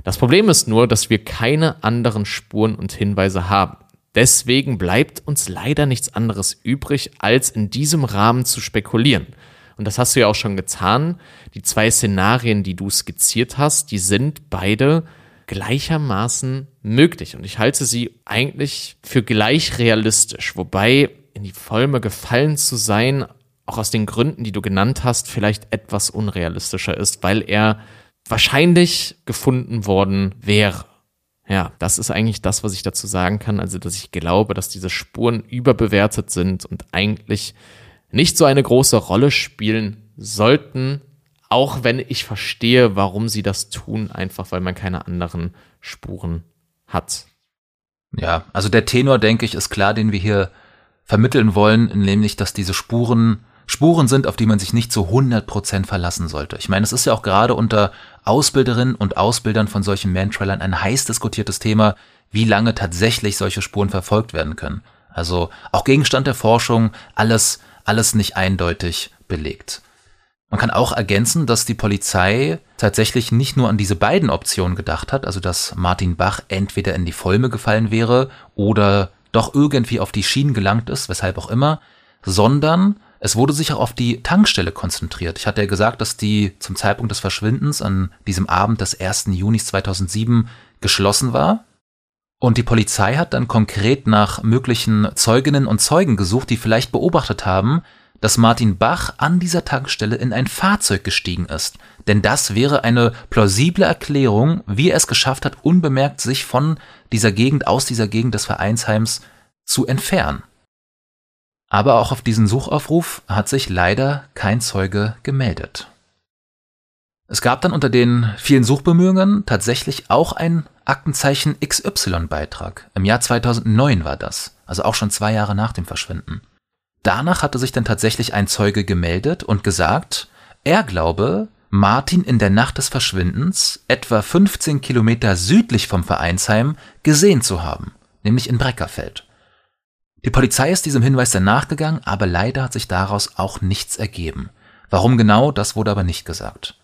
Das Problem ist nur, dass wir keine anderen Spuren und Hinweise haben. Deswegen bleibt uns leider nichts anderes übrig, als in diesem Rahmen zu spekulieren. Und das hast du ja auch schon getan. Die zwei Szenarien, die du skizziert hast, die sind beide gleichermaßen möglich. Und ich halte sie eigentlich für gleich realistisch. Wobei in die Folme gefallen zu sein, auch aus den Gründen, die du genannt hast, vielleicht etwas unrealistischer ist, weil er wahrscheinlich gefunden worden wäre. Ja, das ist eigentlich das, was ich dazu sagen kann. Also, dass ich glaube, dass diese Spuren überbewertet sind und eigentlich nicht so eine große Rolle spielen sollten, auch wenn ich verstehe, warum sie das tun, einfach weil man keine anderen Spuren hat. Ja, also der Tenor, denke ich, ist klar, den wir hier vermitteln wollen, nämlich, dass diese Spuren Spuren sind, auf die man sich nicht zu 100% verlassen sollte. Ich meine, es ist ja auch gerade unter Ausbilderinnen und Ausbildern von solchen Mantrailern ein heiß diskutiertes Thema, wie lange tatsächlich solche Spuren verfolgt werden können. Also auch Gegenstand der Forschung, alles, alles nicht eindeutig belegt. Man kann auch ergänzen, dass die Polizei tatsächlich nicht nur an diese beiden Optionen gedacht hat, also dass Martin Bach entweder in die Folme gefallen wäre oder doch irgendwie auf die Schienen gelangt ist, weshalb auch immer, sondern es wurde sich auch auf die Tankstelle konzentriert. Ich hatte ja gesagt, dass die zum Zeitpunkt des Verschwindens an diesem Abend des 1. Junis 2007 geschlossen war. Und die Polizei hat dann konkret nach möglichen Zeuginnen und Zeugen gesucht, die vielleicht beobachtet haben, dass Martin Bach an dieser Tankstelle in ein Fahrzeug gestiegen ist. Denn das wäre eine plausible Erklärung, wie er es geschafft hat, unbemerkt sich von dieser Gegend, aus dieser Gegend des Vereinsheims zu entfernen. Aber auch auf diesen Suchaufruf hat sich leider kein Zeuge gemeldet. Es gab dann unter den vielen Suchbemühungen tatsächlich auch ein Aktenzeichen XY-Beitrag. Im Jahr 2009 war das, also auch schon zwei Jahre nach dem Verschwinden. Danach hatte sich dann tatsächlich ein Zeuge gemeldet und gesagt, er glaube, Martin in der Nacht des Verschwindens, etwa 15 Kilometer südlich vom Vereinsheim, gesehen zu haben, nämlich in Breckerfeld. Die Polizei ist diesem Hinweis dann nachgegangen, aber leider hat sich daraus auch nichts ergeben. Warum genau, das wurde aber nicht gesagt.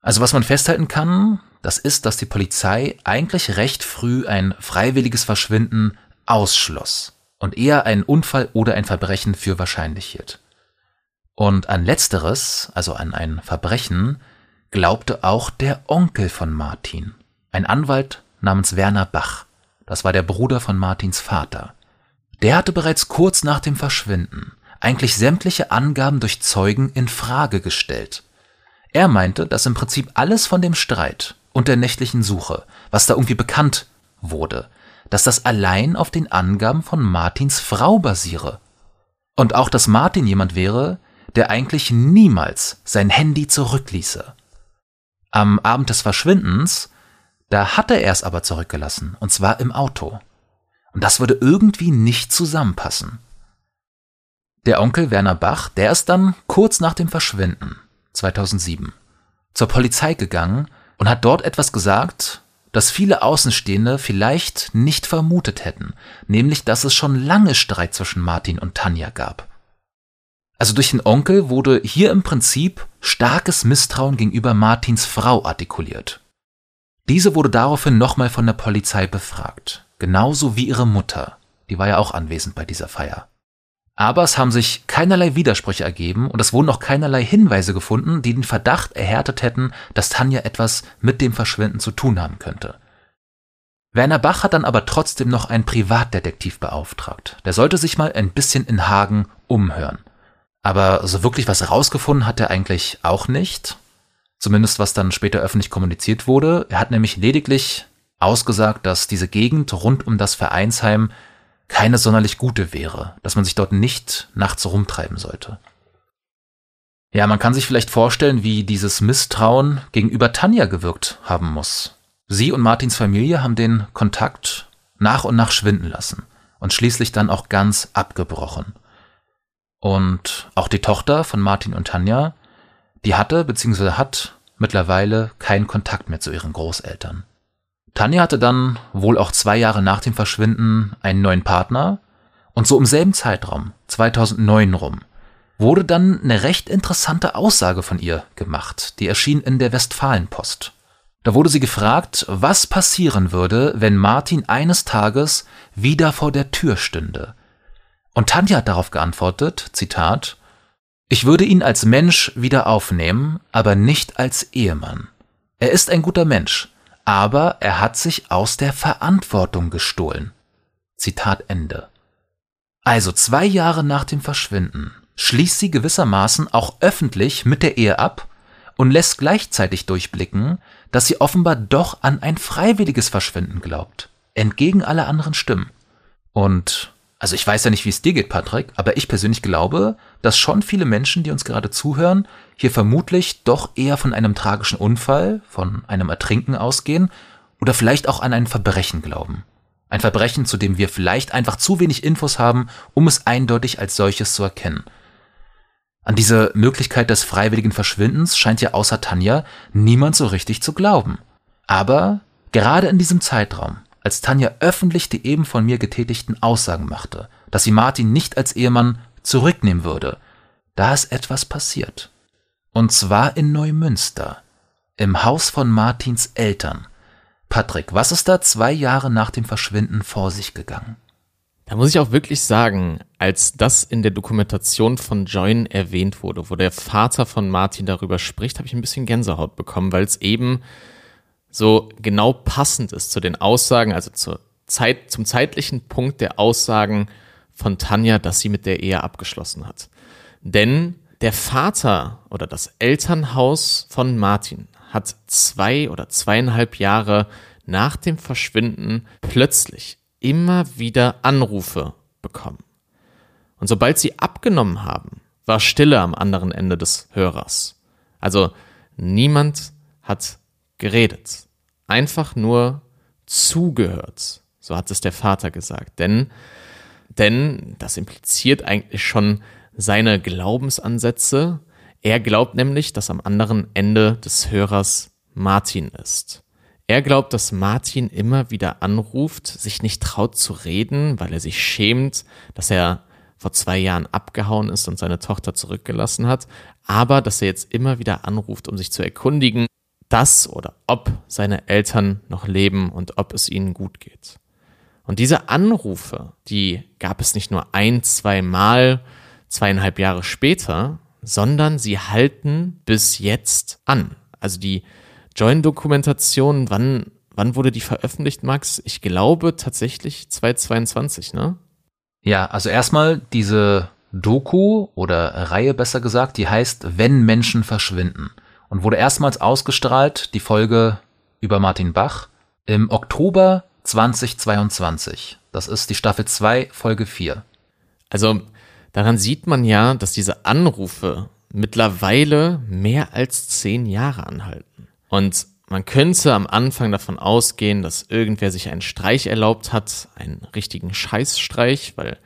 Also was man festhalten kann, das ist, dass die Polizei eigentlich recht früh ein freiwilliges Verschwinden ausschloss und eher einen Unfall oder ein Verbrechen für wahrscheinlich hielt. Und an letzteres, also an ein Verbrechen, glaubte auch der Onkel von Martin, ein Anwalt namens Werner Bach. Das war der Bruder von Martins Vater. Der hatte bereits kurz nach dem Verschwinden eigentlich sämtliche Angaben durch Zeugen in Frage gestellt. Er meinte, dass im Prinzip alles von dem Streit und der nächtlichen Suche, was da irgendwie bekannt wurde, dass das allein auf den Angaben von Martins Frau basiere. Und auch, dass Martin jemand wäre, der eigentlich niemals sein Handy zurückließe. Am Abend des Verschwindens, da hatte er es aber zurückgelassen, und zwar im Auto. Und das würde irgendwie nicht zusammenpassen. Der Onkel Werner Bach, der ist dann kurz nach dem Verschwinden, 2007, zur Polizei gegangen und hat dort etwas gesagt, das viele Außenstehende vielleicht nicht vermutet hätten, nämlich dass es schon lange Streit zwischen Martin und Tanja gab. Also durch den Onkel wurde hier im Prinzip starkes Misstrauen gegenüber Martins Frau artikuliert. Diese wurde daraufhin nochmal von der Polizei befragt, genauso wie ihre Mutter, die war ja auch anwesend bei dieser Feier. Aber es haben sich keinerlei Widersprüche ergeben und es wurden auch keinerlei Hinweise gefunden, die den Verdacht erhärtet hätten, dass Tanja etwas mit dem Verschwinden zu tun haben könnte. Werner Bach hat dann aber trotzdem noch einen Privatdetektiv beauftragt. Der sollte sich mal ein bisschen in Hagen umhören. Aber so wirklich was rausgefunden hat er eigentlich auch nicht. Zumindest was dann später öffentlich kommuniziert wurde. Er hat nämlich lediglich ausgesagt, dass diese Gegend rund um das Vereinsheim keine sonderlich gute wäre, dass man sich dort nicht nachts rumtreiben sollte. Ja, man kann sich vielleicht vorstellen, wie dieses Misstrauen gegenüber Tanja gewirkt haben muss. Sie und Martins Familie haben den Kontakt nach und nach schwinden lassen und schließlich dann auch ganz abgebrochen. Und auch die Tochter von Martin und Tanja, die hatte bzw. hat mittlerweile keinen Kontakt mehr zu ihren Großeltern. Tanja hatte dann wohl auch zwei Jahre nach dem Verschwinden einen neuen Partner und so im selben Zeitraum, 2009 rum, wurde dann eine recht interessante Aussage von ihr gemacht, die erschien in der Westfalenpost. Da wurde sie gefragt, was passieren würde, wenn Martin eines Tages wieder vor der Tür stünde und Tanja hat darauf geantwortet, Zitat, ich würde ihn als Mensch wieder aufnehmen, aber nicht als Ehemann. Er ist ein guter Mensch, aber er hat sich aus der Verantwortung gestohlen. Zitat Ende. Also zwei Jahre nach dem Verschwinden schließt sie gewissermaßen auch öffentlich mit der Ehe ab und lässt gleichzeitig durchblicken, dass sie offenbar doch an ein freiwilliges Verschwinden glaubt, entgegen aller anderen Stimmen. Und also ich weiß ja nicht, wie es dir geht, Patrick, aber ich persönlich glaube, dass schon viele Menschen, die uns gerade zuhören, hier vermutlich doch eher von einem tragischen Unfall, von einem Ertrinken ausgehen oder vielleicht auch an ein Verbrechen glauben. Ein Verbrechen, zu dem wir vielleicht einfach zu wenig Infos haben, um es eindeutig als solches zu erkennen. An diese Möglichkeit des freiwilligen Verschwindens scheint ja außer Tanja niemand so richtig zu glauben. Aber gerade in diesem Zeitraum, als Tanja öffentlich die eben von mir getätigten Aussagen machte, dass sie Martin nicht als Ehemann zurücknehmen würde, da ist etwas passiert. Und zwar in Neumünster, im Haus von Martins Eltern. Patrick, was ist da zwei Jahre nach dem Verschwinden vor sich gegangen? Da muss ich auch wirklich sagen, als das in der Dokumentation von Join erwähnt wurde, wo der Vater von Martin darüber spricht, habe ich ein bisschen Gänsehaut bekommen, weil es eben so genau passend ist zu den Aussagen, also zur Zeit, zum zeitlichen Punkt der Aussagen von Tanja, dass sie mit der Ehe abgeschlossen hat. Denn der Vater oder das Elternhaus von Martin hat zwei oder zweieinhalb Jahre nach dem Verschwinden plötzlich immer wieder Anrufe bekommen. Und sobald sie abgenommen haben, war Stille am anderen Ende des Hörers. Also niemand hat geredet einfach nur zugehört. So hat es der Vater gesagt. Denn, denn das impliziert eigentlich schon seine Glaubensansätze. Er glaubt nämlich, dass am anderen Ende des Hörers Martin ist. Er glaubt, dass Martin immer wieder anruft, sich nicht traut zu reden, weil er sich schämt, dass er vor zwei Jahren abgehauen ist und seine Tochter zurückgelassen hat, aber dass er jetzt immer wieder anruft, um sich zu erkundigen, dass oder ob seine Eltern noch leben und ob es ihnen gut geht. Und diese Anrufe, die gab es nicht nur ein, zwei Mal, zweieinhalb Jahre später, sondern sie halten bis jetzt an. Also die Join-Dokumentation, wann, wann wurde die veröffentlicht, Max? Ich glaube tatsächlich 2022, ne? Ja, also erstmal diese Doku oder Reihe besser gesagt, die heißt Wenn Menschen verschwinden und wurde erstmals ausgestrahlt, die Folge über Martin Bach im Oktober 2022. Das ist die Staffel 2, Folge 4. Also daran sieht man ja, dass diese Anrufe mittlerweile mehr als zehn Jahre anhalten. Und man könnte am Anfang davon ausgehen, dass irgendwer sich einen Streich erlaubt hat, einen richtigen Scheißstreich, weil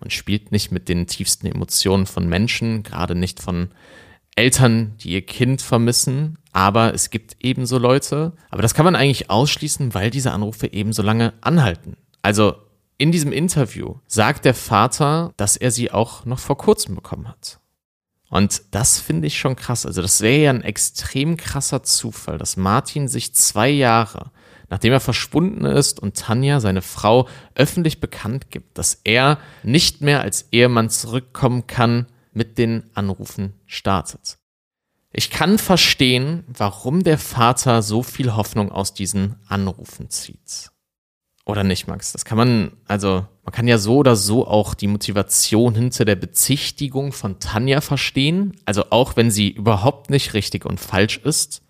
man spielt nicht mit den tiefsten Emotionen von Menschen, gerade nicht von Eltern, die ihr Kind vermissen. Aber es gibt ebenso Leute. Aber das kann man eigentlich ausschließen, weil diese Anrufe ebenso lange anhalten. Also in diesem Interview sagt der Vater, dass er sie auch noch vor kurzem bekommen hat. Und das finde ich schon krass. Also das wäre ja ein extrem krasser Zufall, dass Martin sich zwei Jahre, nachdem er verschwunden ist und Tanja, seine Frau, öffentlich bekannt gibt, dass er nicht mehr als Ehemann zurückkommen kann, mit den Anrufen startet. Ich kann verstehen, warum der Vater so viel Hoffnung aus diesen Anrufen zieht. Oder nicht, Max? Das kann man, also, man kann ja so oder so auch die Motivation hinter der Bezichtigung von Tanja verstehen. Also auch wenn sie überhaupt nicht richtig und falsch ist.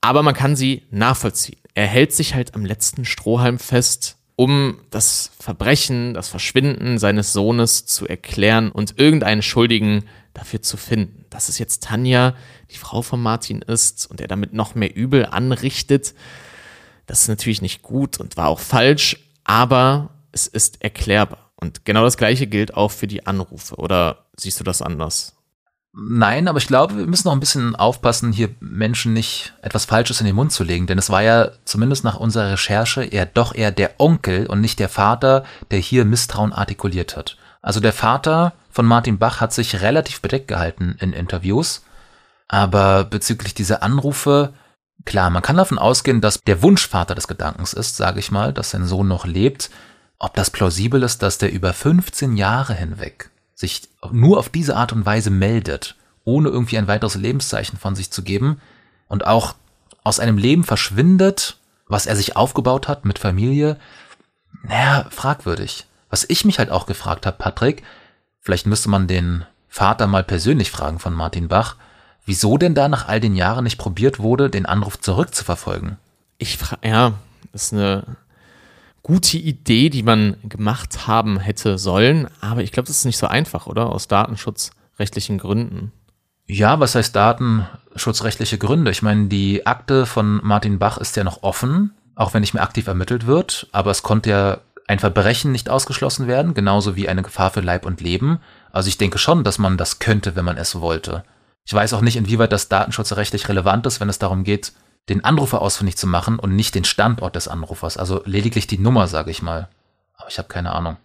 Aber man kann sie nachvollziehen. Er hält sich halt am letzten Strohhalm fest, um das Verbrechen, das Verschwinden seines Sohnes zu erklären und irgendeinen Schuldigen dafür zu finden. Dass es jetzt Tanja, die Frau von Martin ist und er damit noch mehr Übel anrichtet, das ist natürlich nicht gut und war auch falsch, aber es ist erklärbar. Und genau das Gleiche gilt auch für die Anrufe. Oder siehst du das anders? Nein, aber ich glaube, wir müssen noch ein bisschen aufpassen, hier Menschen nicht etwas Falsches in den Mund zu legen, denn es war ja zumindest nach unserer Recherche eher doch eher der Onkel und nicht der Vater, der hier Misstrauen artikuliert hat. Also der Vater von Martin Bach hat sich relativ bedeckt gehalten in Interviews, aber bezüglich dieser Anrufe Klar, man kann davon ausgehen, dass der Wunschvater des Gedankens ist, sage ich mal, dass sein Sohn noch lebt. Ob das plausibel ist, dass der über 15 Jahre hinweg sich nur auf diese Art und Weise meldet, ohne irgendwie ein weiteres Lebenszeichen von sich zu geben und auch aus einem Leben verschwindet, was er sich aufgebaut hat mit Familie, naja, fragwürdig. Was ich mich halt auch gefragt habe, Patrick, vielleicht müsste man den Vater mal persönlich fragen von Martin Bach, wieso denn da nach all den Jahren nicht probiert wurde, den Anruf zurückzuverfolgen. Ich frage, ja, ist eine gute Idee, die man gemacht haben hätte sollen, aber ich glaube, das ist nicht so einfach, oder? Aus datenschutzrechtlichen Gründen. Ja, was heißt datenschutzrechtliche Gründe? Ich meine, die Akte von Martin Bach ist ja noch offen, auch wenn nicht mehr aktiv ermittelt wird, aber es konnte ja ein Verbrechen nicht ausgeschlossen werden, genauso wie eine Gefahr für Leib und Leben. Also ich denke schon, dass man das könnte, wenn man es wollte. Ich weiß auch nicht, inwieweit das datenschutzrechtlich relevant ist, wenn es darum geht, den Anrufer ausfindig zu machen und nicht den Standort des Anrufers, also lediglich die Nummer, sage ich mal. Aber ich habe keine Ahnung.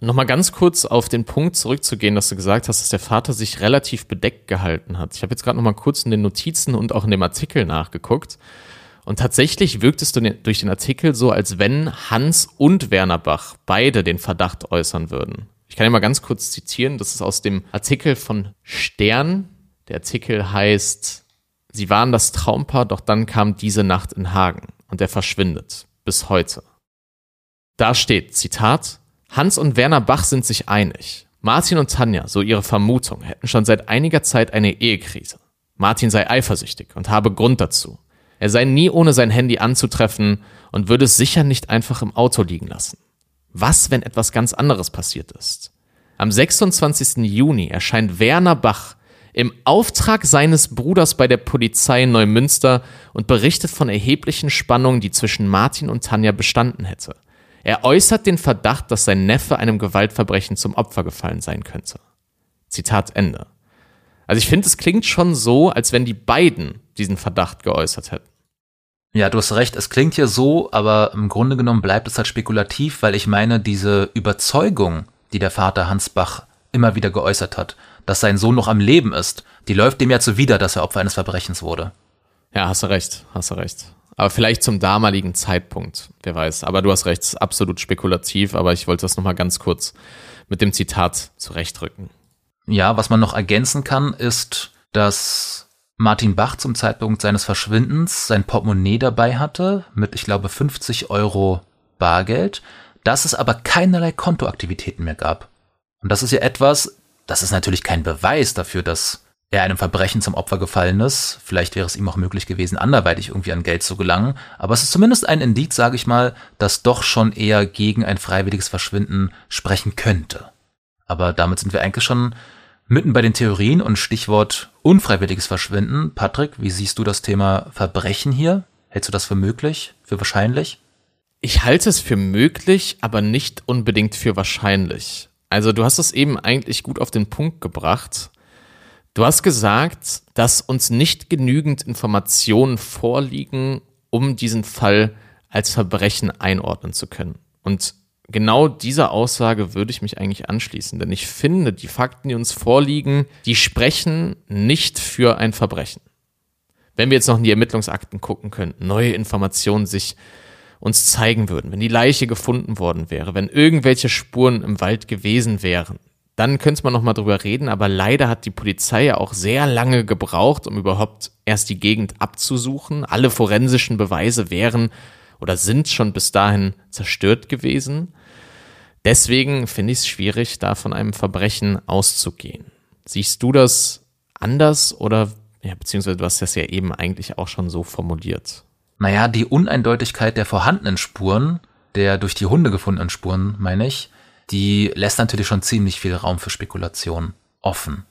Nochmal ganz kurz auf den Punkt zurückzugehen, dass du gesagt hast, dass der Vater sich relativ bedeckt gehalten hat. Ich habe jetzt gerade nochmal kurz in den Notizen und auch in dem Artikel nachgeguckt. Und tatsächlich wirkt es durch den Artikel so, als wenn Hans und Werner Bach beide den Verdacht äußern würden. Ich kann ja mal ganz kurz zitieren. Das ist aus dem Artikel von Stern. Der Artikel heißt, sie waren das Traumpaar, doch dann kam diese Nacht in Hagen und er verschwindet. Bis heute. Da steht, Zitat, Hans und Werner Bach sind sich einig. Martin und Tanja, so ihre Vermutung, hätten schon seit einiger Zeit eine Ehekrise. Martin sei eifersüchtig und habe Grund dazu. Er sei nie ohne sein Handy anzutreffen und würde es sicher nicht einfach im Auto liegen lassen. Was, wenn etwas ganz anderes passiert ist? Am 26. Juni erscheint Werner Bach im Auftrag seines Bruders bei der Polizei in Neumünster und berichtet von erheblichen Spannungen, die zwischen Martin und Tanja bestanden hätte. Er äußert den Verdacht, dass sein Neffe einem Gewaltverbrechen zum Opfer gefallen sein könnte. Zitat Ende. Also ich finde, es klingt schon so, als wenn die beiden diesen Verdacht geäußert hätten. Ja, du hast recht, es klingt hier so, aber im Grunde genommen bleibt es halt spekulativ, weil ich meine, diese Überzeugung, die der Vater Hans Bach immer wieder geäußert hat, dass sein Sohn noch am Leben ist, die läuft dem ja zuwider, dass er Opfer eines Verbrechens wurde. Ja, hast du recht, hast du recht. Aber vielleicht zum damaligen Zeitpunkt, wer weiß. Aber du hast recht, absolut spekulativ, aber ich wollte das nochmal ganz kurz mit dem Zitat zurechtrücken. Ja, was man noch ergänzen kann, ist, dass Martin Bach zum Zeitpunkt seines Verschwindens sein Portemonnaie dabei hatte mit, ich glaube, 50 Euro Bargeld, dass es aber keinerlei Kontoaktivitäten mehr gab. Und das ist ja etwas, das ist natürlich kein Beweis dafür, dass er einem Verbrechen zum Opfer gefallen ist. Vielleicht wäre es ihm auch möglich gewesen, anderweitig irgendwie an Geld zu gelangen. Aber es ist zumindest ein Indiz, sage ich mal, das doch schon eher gegen ein freiwilliges Verschwinden sprechen könnte. Aber damit sind wir eigentlich schon mitten bei den Theorien und Stichwort unfreiwilliges Verschwinden. Patrick, wie siehst du das Thema Verbrechen hier? Hältst du das für möglich, für wahrscheinlich? Ich halte es für möglich, aber nicht unbedingt für wahrscheinlich. Also du hast es eben eigentlich gut auf den Punkt gebracht. Du hast gesagt, dass uns nicht genügend Informationen vorliegen, um diesen Fall als Verbrechen einordnen zu können. Und genau dieser Aussage würde ich mich eigentlich anschließen, denn ich finde, die Fakten, die uns vorliegen, die sprechen nicht für ein Verbrechen. Wenn wir jetzt noch in die Ermittlungsakten gucken könnten, neue Informationen sich uns zeigen würden, wenn die Leiche gefunden worden wäre, wenn irgendwelche Spuren im Wald gewesen wären, dann könnte man noch mal drüber reden, aber leider hat die Polizei ja auch sehr lange gebraucht, um überhaupt erst die Gegend abzusuchen. Alle forensischen Beweise wären oder sind schon bis dahin zerstört gewesen. Deswegen finde ich es schwierig, da von einem Verbrechen auszugehen. Siehst du das anders oder, ja, beziehungsweise du hast das ja eben eigentlich auch schon so formuliert? Naja, die Uneindeutigkeit der vorhandenen Spuren, der durch die Hunde gefundenen Spuren, meine ich, die lässt natürlich schon ziemlich viel Raum für Spekulation offen.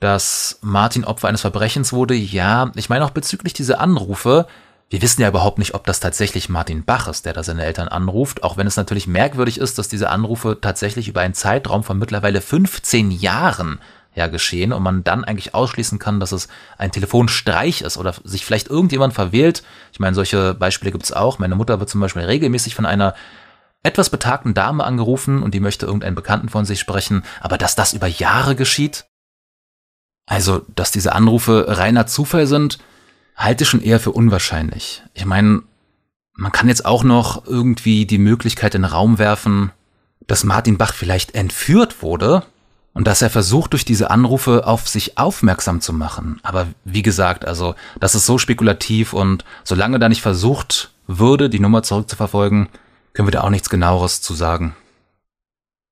Dass Martin Opfer eines Verbrechens wurde, ja, ich meine auch bezüglich dieser Anrufe, wir wissen ja überhaupt nicht, ob das tatsächlich Martin Bach ist, der da seine Eltern anruft, auch wenn es natürlich merkwürdig ist, dass diese Anrufe tatsächlich über einen Zeitraum von mittlerweile 15 Jahren ja geschehen und man dann eigentlich ausschließen kann, dass es ein Telefonstreich ist oder sich vielleicht irgendjemand verwählt. Ich meine, solche Beispiele gibt es auch. Meine Mutter wird zum Beispiel regelmäßig von einer etwas betagten Dame angerufen und die möchte irgendeinen Bekannten von sich sprechen, aber dass das über Jahre geschieht? Also, dass diese Anrufe reiner Zufall sind, halte ich schon eher für unwahrscheinlich. Ich meine, man kann jetzt auch noch irgendwie die Möglichkeit in den Raum werfen, dass Martin Bach vielleicht entführt wurde und dass er versucht, durch diese Anrufe auf sich aufmerksam zu machen. Aber wie gesagt, also, das ist so spekulativ und solange da nicht versucht würde, die Nummer zurückzuverfolgen, können wir da auch nichts genaueres zu sagen.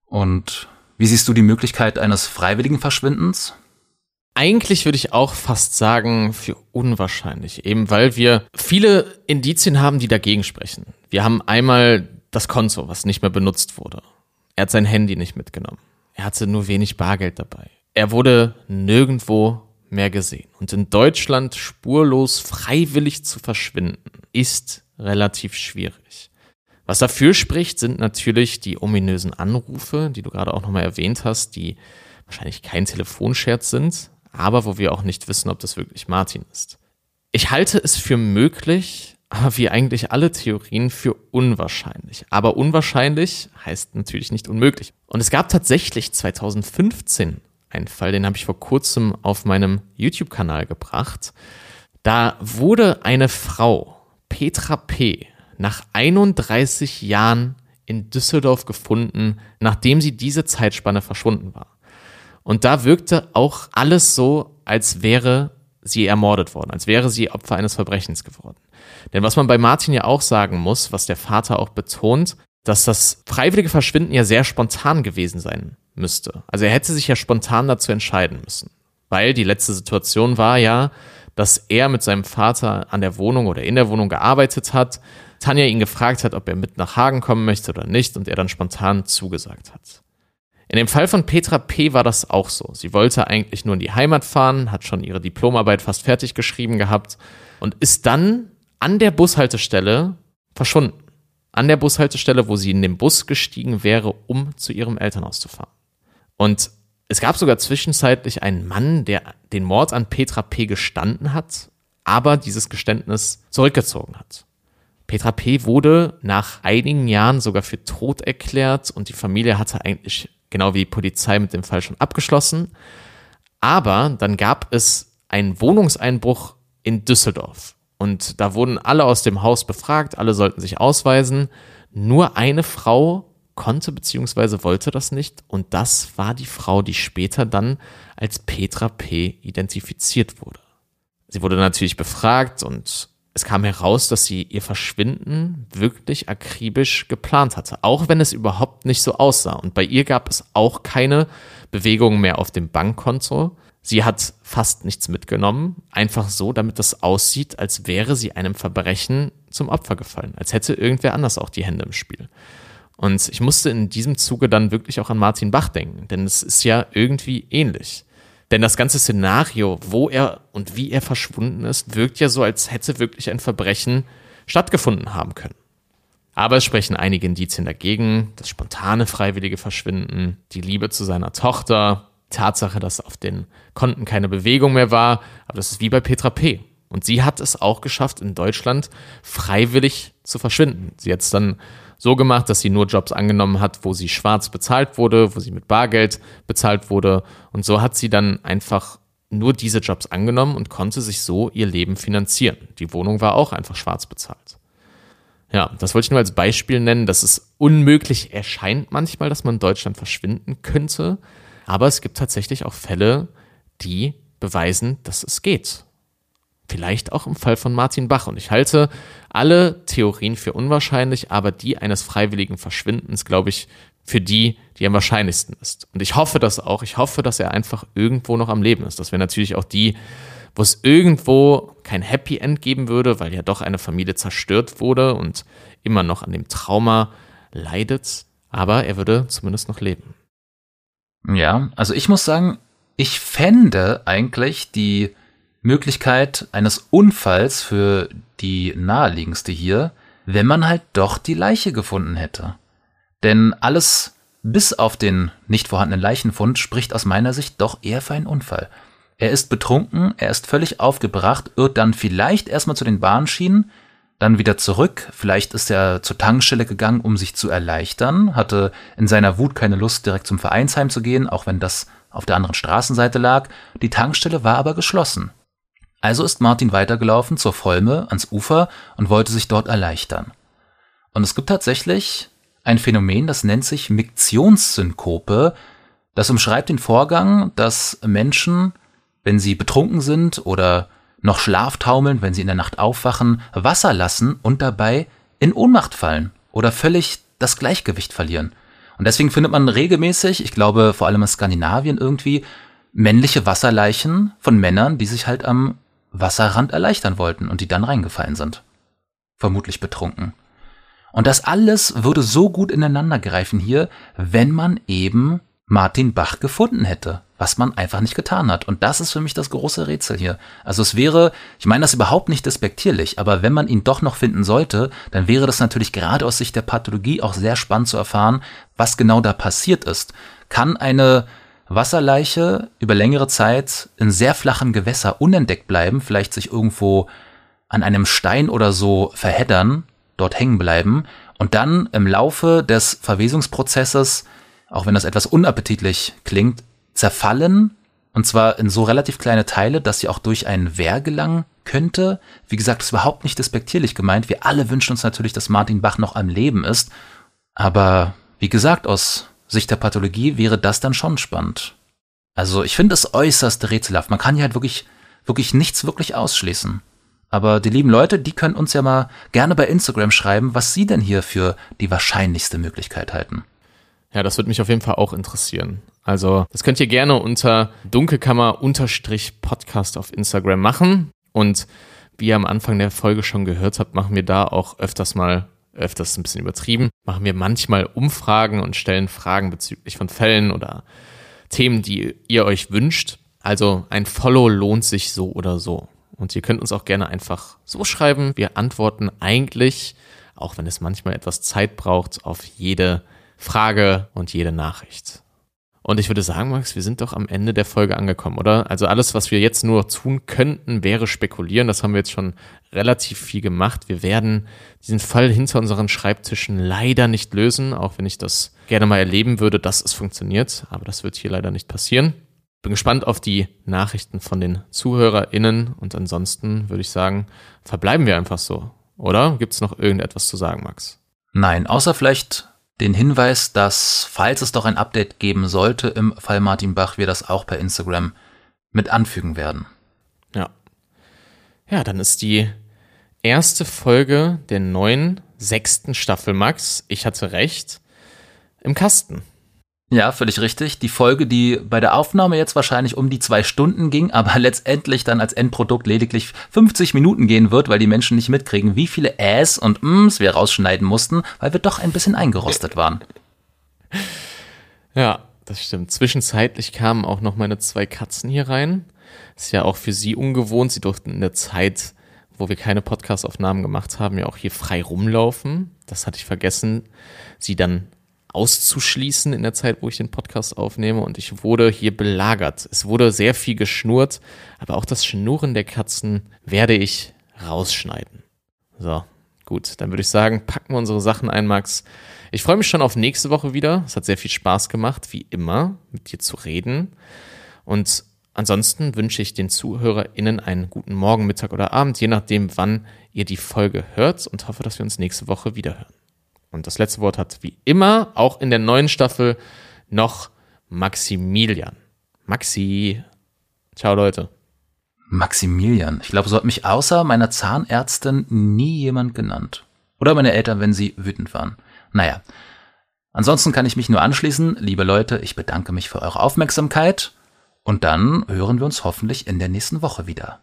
Und wie siehst du die Möglichkeit eines freiwilligen Verschwindens? Eigentlich würde ich auch fast sagen, für unwahrscheinlich, eben weil wir viele Indizien haben, die dagegen sprechen. Wir haben einmal das Konto, was nicht mehr benutzt wurde. Er hat sein Handy nicht mitgenommen. Er hatte nur wenig Bargeld dabei. Er wurde nirgendwo mehr gesehen. Und in Deutschland spurlos freiwillig zu verschwinden, ist relativ schwierig. Was dafür spricht, sind natürlich die ominösen Anrufe, die du gerade auch nochmal erwähnt hast, die wahrscheinlich kein Telefonscherz sind, aber wo wir auch nicht wissen, ob das wirklich Martin ist. Ich halte es für möglich, aber wie eigentlich alle Theorien für unwahrscheinlich. Aber unwahrscheinlich heißt natürlich nicht unmöglich. Und es gab tatsächlich 2015 einen Fall, den habe ich vor kurzem auf meinem YouTube-Kanal gebracht. Da wurde eine Frau, Petra P., nach 31 Jahren in Düsseldorf gefunden, nachdem sie diese Zeitspanne verschwunden war. Und da wirkte auch alles so, als wäre sie ermordet worden, als wäre sie Opfer eines Verbrechens geworden. Denn was man bei Martin ja auch sagen muss, was der Vater auch betont, dass das freiwillige Verschwinden ja sehr spontan gewesen sein müsste. Also er hätte sich ja spontan dazu entscheiden müssen. Weil die letzte Situation war ja, dass er mit seinem Vater an der Wohnung oder in der Wohnung gearbeitet hat, Tanja ihn gefragt hat, ob er mit nach Hagen kommen möchte oder nicht und er dann spontan zugesagt hat. In dem Fall von Petra P. war das auch so. Sie wollte eigentlich nur in die Heimat fahren, hat schon ihre Diplomarbeit fast fertig geschrieben gehabt und ist dann an der Bushaltestelle verschwunden. An der Bushaltestelle, wo sie in den Bus gestiegen wäre, um zu ihrem Elternhaus zu fahren. Und es gab sogar zwischenzeitlich einen Mann, der den Mord an Petra P. gestanden hat, aber dieses Geständnis zurückgezogen hat. Petra P. wurde nach einigen Jahren sogar für tot erklärt und die Familie hatte eigentlich genau wie die Polizei mit dem Fall schon abgeschlossen. Aber dann gab es einen Wohnungseinbruch in Düsseldorf und da wurden alle aus dem Haus befragt, alle sollten sich ausweisen. Nur eine Frau konnte bzw. wollte das nicht und das war die Frau, die später dann als Petra P. identifiziert wurde. Sie wurde natürlich befragt und es kam heraus, dass sie ihr Verschwinden wirklich akribisch geplant hatte, auch wenn es überhaupt nicht so aussah. Und bei ihr gab es auch keine Bewegungen mehr auf dem Bankkonto. Sie hat fast nichts mitgenommen, einfach so, damit das aussieht, als wäre sie einem Verbrechen zum Opfer gefallen, als hätte irgendwer anders auch die Hände im Spiel. Und ich musste in diesem Zuge dann wirklich auch an Martin Bach denken, denn es ist ja irgendwie ähnlich. Denn das ganze Szenario, wo er und wie er verschwunden ist, wirkt ja so, als hätte wirklich ein Verbrechen stattgefunden haben können. Aber es sprechen einige Indizien dagegen, das spontane freiwillige Verschwinden, die Liebe zu seiner Tochter, Tatsache, dass auf den Konten keine Bewegung mehr war, aber das ist wie bei Petra P. Und sie hat es auch geschafft, in Deutschland freiwillig zu verschwinden. Sie hat es dann so gemacht, dass sie nur Jobs angenommen hat, wo sie schwarz bezahlt wurde, wo sie mit Bargeld bezahlt wurde. Und so hat sie dann einfach nur diese Jobs angenommen und konnte sich so ihr Leben finanzieren. Die Wohnung war auch einfach schwarz bezahlt. Ja, das wollte ich nur als Beispiel nennen, dass es unmöglich erscheint manchmal, dass man in Deutschland verschwinden könnte. Aber es gibt tatsächlich auch Fälle, die beweisen, dass es geht. Vielleicht auch im Fall von Martin Bach. Und ich halte alle Theorien für unwahrscheinlich, aber die eines freiwilligen Verschwindens, glaube ich, für die, die am wahrscheinlichsten ist. Und ich hoffe das auch. Ich hoffe, dass er einfach irgendwo noch am Leben ist. Das wäre natürlich auch die, wo es irgendwo kein Happy End geben würde, weil ja doch eine Familie zerstört wurde und immer noch an dem Trauma leidet. Aber er würde zumindest noch leben. Ja, also ich muss sagen, ich fände eigentlich die Möglichkeit eines Unfalls für die naheliegendste hier, wenn man halt doch die Leiche gefunden hätte. Denn alles bis auf den nicht vorhandenen Leichenfund spricht aus meiner Sicht doch eher für einen Unfall. Er ist betrunken, er ist völlig aufgebracht, irrt dann vielleicht erstmal zu den Bahnschienen, dann wieder zurück, vielleicht ist er zur Tankstelle gegangen, um sich zu erleichtern, hatte in seiner Wut keine Lust, direkt zum Vereinsheim zu gehen, auch wenn das auf der anderen Straßenseite lag, die Tankstelle war aber geschlossen. Also ist Martin weitergelaufen zur Volme ans Ufer und wollte sich dort erleichtern. Und es gibt tatsächlich ein Phänomen, das nennt sich Miktionssynkope. Das umschreibt den Vorgang, dass Menschen, wenn sie betrunken sind oder noch schlaftaumeln, wenn sie in der Nacht aufwachen, Wasser lassen und dabei in Ohnmacht fallen oder völlig das Gleichgewicht verlieren. Und deswegen findet man regelmäßig, ich glaube vor allem in Skandinavien irgendwie, männliche Wasserleichen von Männern, die sich halt am Wasserrand erleichtern wollten und die dann reingefallen sind. Vermutlich betrunken. Und das alles würde so gut ineinander greifen hier, wenn man eben Martin Bach gefunden hätte, was man einfach nicht getan hat. Und das ist für mich das große Rätsel hier. Also es wäre, ich meine das überhaupt nicht despektierlich, aber wenn man ihn doch noch finden sollte, dann wäre das natürlich gerade aus Sicht der Pathologie auch sehr spannend zu erfahren, was genau da passiert ist. Kann eine Wasserleiche über längere Zeit in sehr flachen Gewässer unentdeckt bleiben, vielleicht sich irgendwo an einem Stein oder so verheddern, dort hängen bleiben und dann im Laufe des Verwesungsprozesses, auch wenn das etwas unappetitlich klingt, zerfallen und zwar in so relativ kleine Teile, dass sie auch durch ein Wehr gelangen könnte. Wie gesagt, ist überhaupt nicht despektierlich gemeint. Wir alle wünschen uns natürlich, dass Martin Bach noch am Leben ist. Aber wie gesagt, aus Sicht der Pathologie wäre das dann schon spannend. Also ich finde es äußerst rätselhaft. Man kann ja halt wirklich, wirklich nichts wirklich ausschließen. Aber die lieben Leute, die können uns ja mal gerne bei Instagram schreiben, was sie denn hier für die wahrscheinlichste Möglichkeit halten. Ja, das würde mich auf jeden Fall auch interessieren. Also, das könnt ihr gerne unter Dunkelkammer-Podcast auf Instagram machen. Und wie ihr am Anfang der Folge schon gehört habt, machen wir da auch öfters mal öfters ein bisschen übertrieben, machen wir manchmal Umfragen und stellen Fragen bezüglich von Fällen oder Themen, die ihr euch wünscht. Also ein Follow lohnt sich so oder so. Und ihr könnt uns auch gerne einfach so schreiben. Wir antworten eigentlich, auch wenn es manchmal etwas Zeit braucht, auf jede Frage und jede Nachricht. Und ich würde sagen, Max, wir sind doch am Ende der Folge angekommen, oder? Also alles, was wir jetzt nur tun könnten, wäre spekulieren. Das haben wir jetzt schon relativ viel gemacht. Wir werden diesen Fall hinter unseren Schreibtischen leider nicht lösen, auch wenn ich das gerne mal erleben würde, dass es funktioniert. Aber das wird hier leider nicht passieren. Bin gespannt auf die Nachrichten von den ZuhörerInnen und ansonsten würde ich sagen, verbleiben wir einfach so. Oder gibt es noch irgendetwas zu sagen, Max? Nein, außer vielleicht den Hinweis, dass, falls es doch ein Update geben sollte, im Fall Martin Bach, wir das auch per Instagram mit anfügen werden. Ja. Ja, dann ist die erste Folge der neuen sechsten Staffel, Max. Ich hatte recht. Im Kasten. Ja, völlig richtig. Die Folge, die bei der Aufnahme jetzt wahrscheinlich um die zwei Stunden ging, aber letztendlich dann als Endprodukt lediglich 50 Minuten gehen wird, weil die Menschen nicht mitkriegen, wie viele Äs und Ms wir rausschneiden mussten, weil wir doch ein bisschen eingerostet waren. Ja, das stimmt. Zwischenzeitlich kamen auch noch meine zwei Katzen hier rein. Ist ja auch für sie ungewohnt. Sie durften in der Zeit, wo wir keine Podcast-Aufnahmen gemacht haben, ja auch hier frei rumlaufen. Das hatte ich vergessen, sie dann auszuschließen in der Zeit, wo ich den Podcast aufnehme. Und ich wurde hier belagert. Es wurde sehr viel geschnurrt, aber auch das Schnurren der Katzen werde ich rausschneiden. So, gut. Dann würde ich sagen, packen wir unsere Sachen ein, Max. Ich freue mich schon auf nächste Woche wieder. Es hat sehr viel Spaß gemacht, wie immer, mit dir zu reden. Und ansonsten wünsche ich den ZuhörerInnen einen guten Morgen, Mittag oder Abend, je nachdem, wann ihr die Folge hört und hoffe, dass wir uns nächste Woche wieder hören. Und das letzte Wort hat wie immer, auch in der neuen Staffel, noch Maximilian. Maxi. Ciao, Leute. Maximilian. Ich glaube, so hat mich außer meiner Zahnärztin nie jemand genannt. Oder meine Eltern, wenn sie wütend waren. Naja. Ansonsten kann ich mich nur anschließen. Liebe Leute, ich bedanke mich für eure Aufmerksamkeit. Und dann hören wir uns hoffentlich in der nächsten Woche wieder.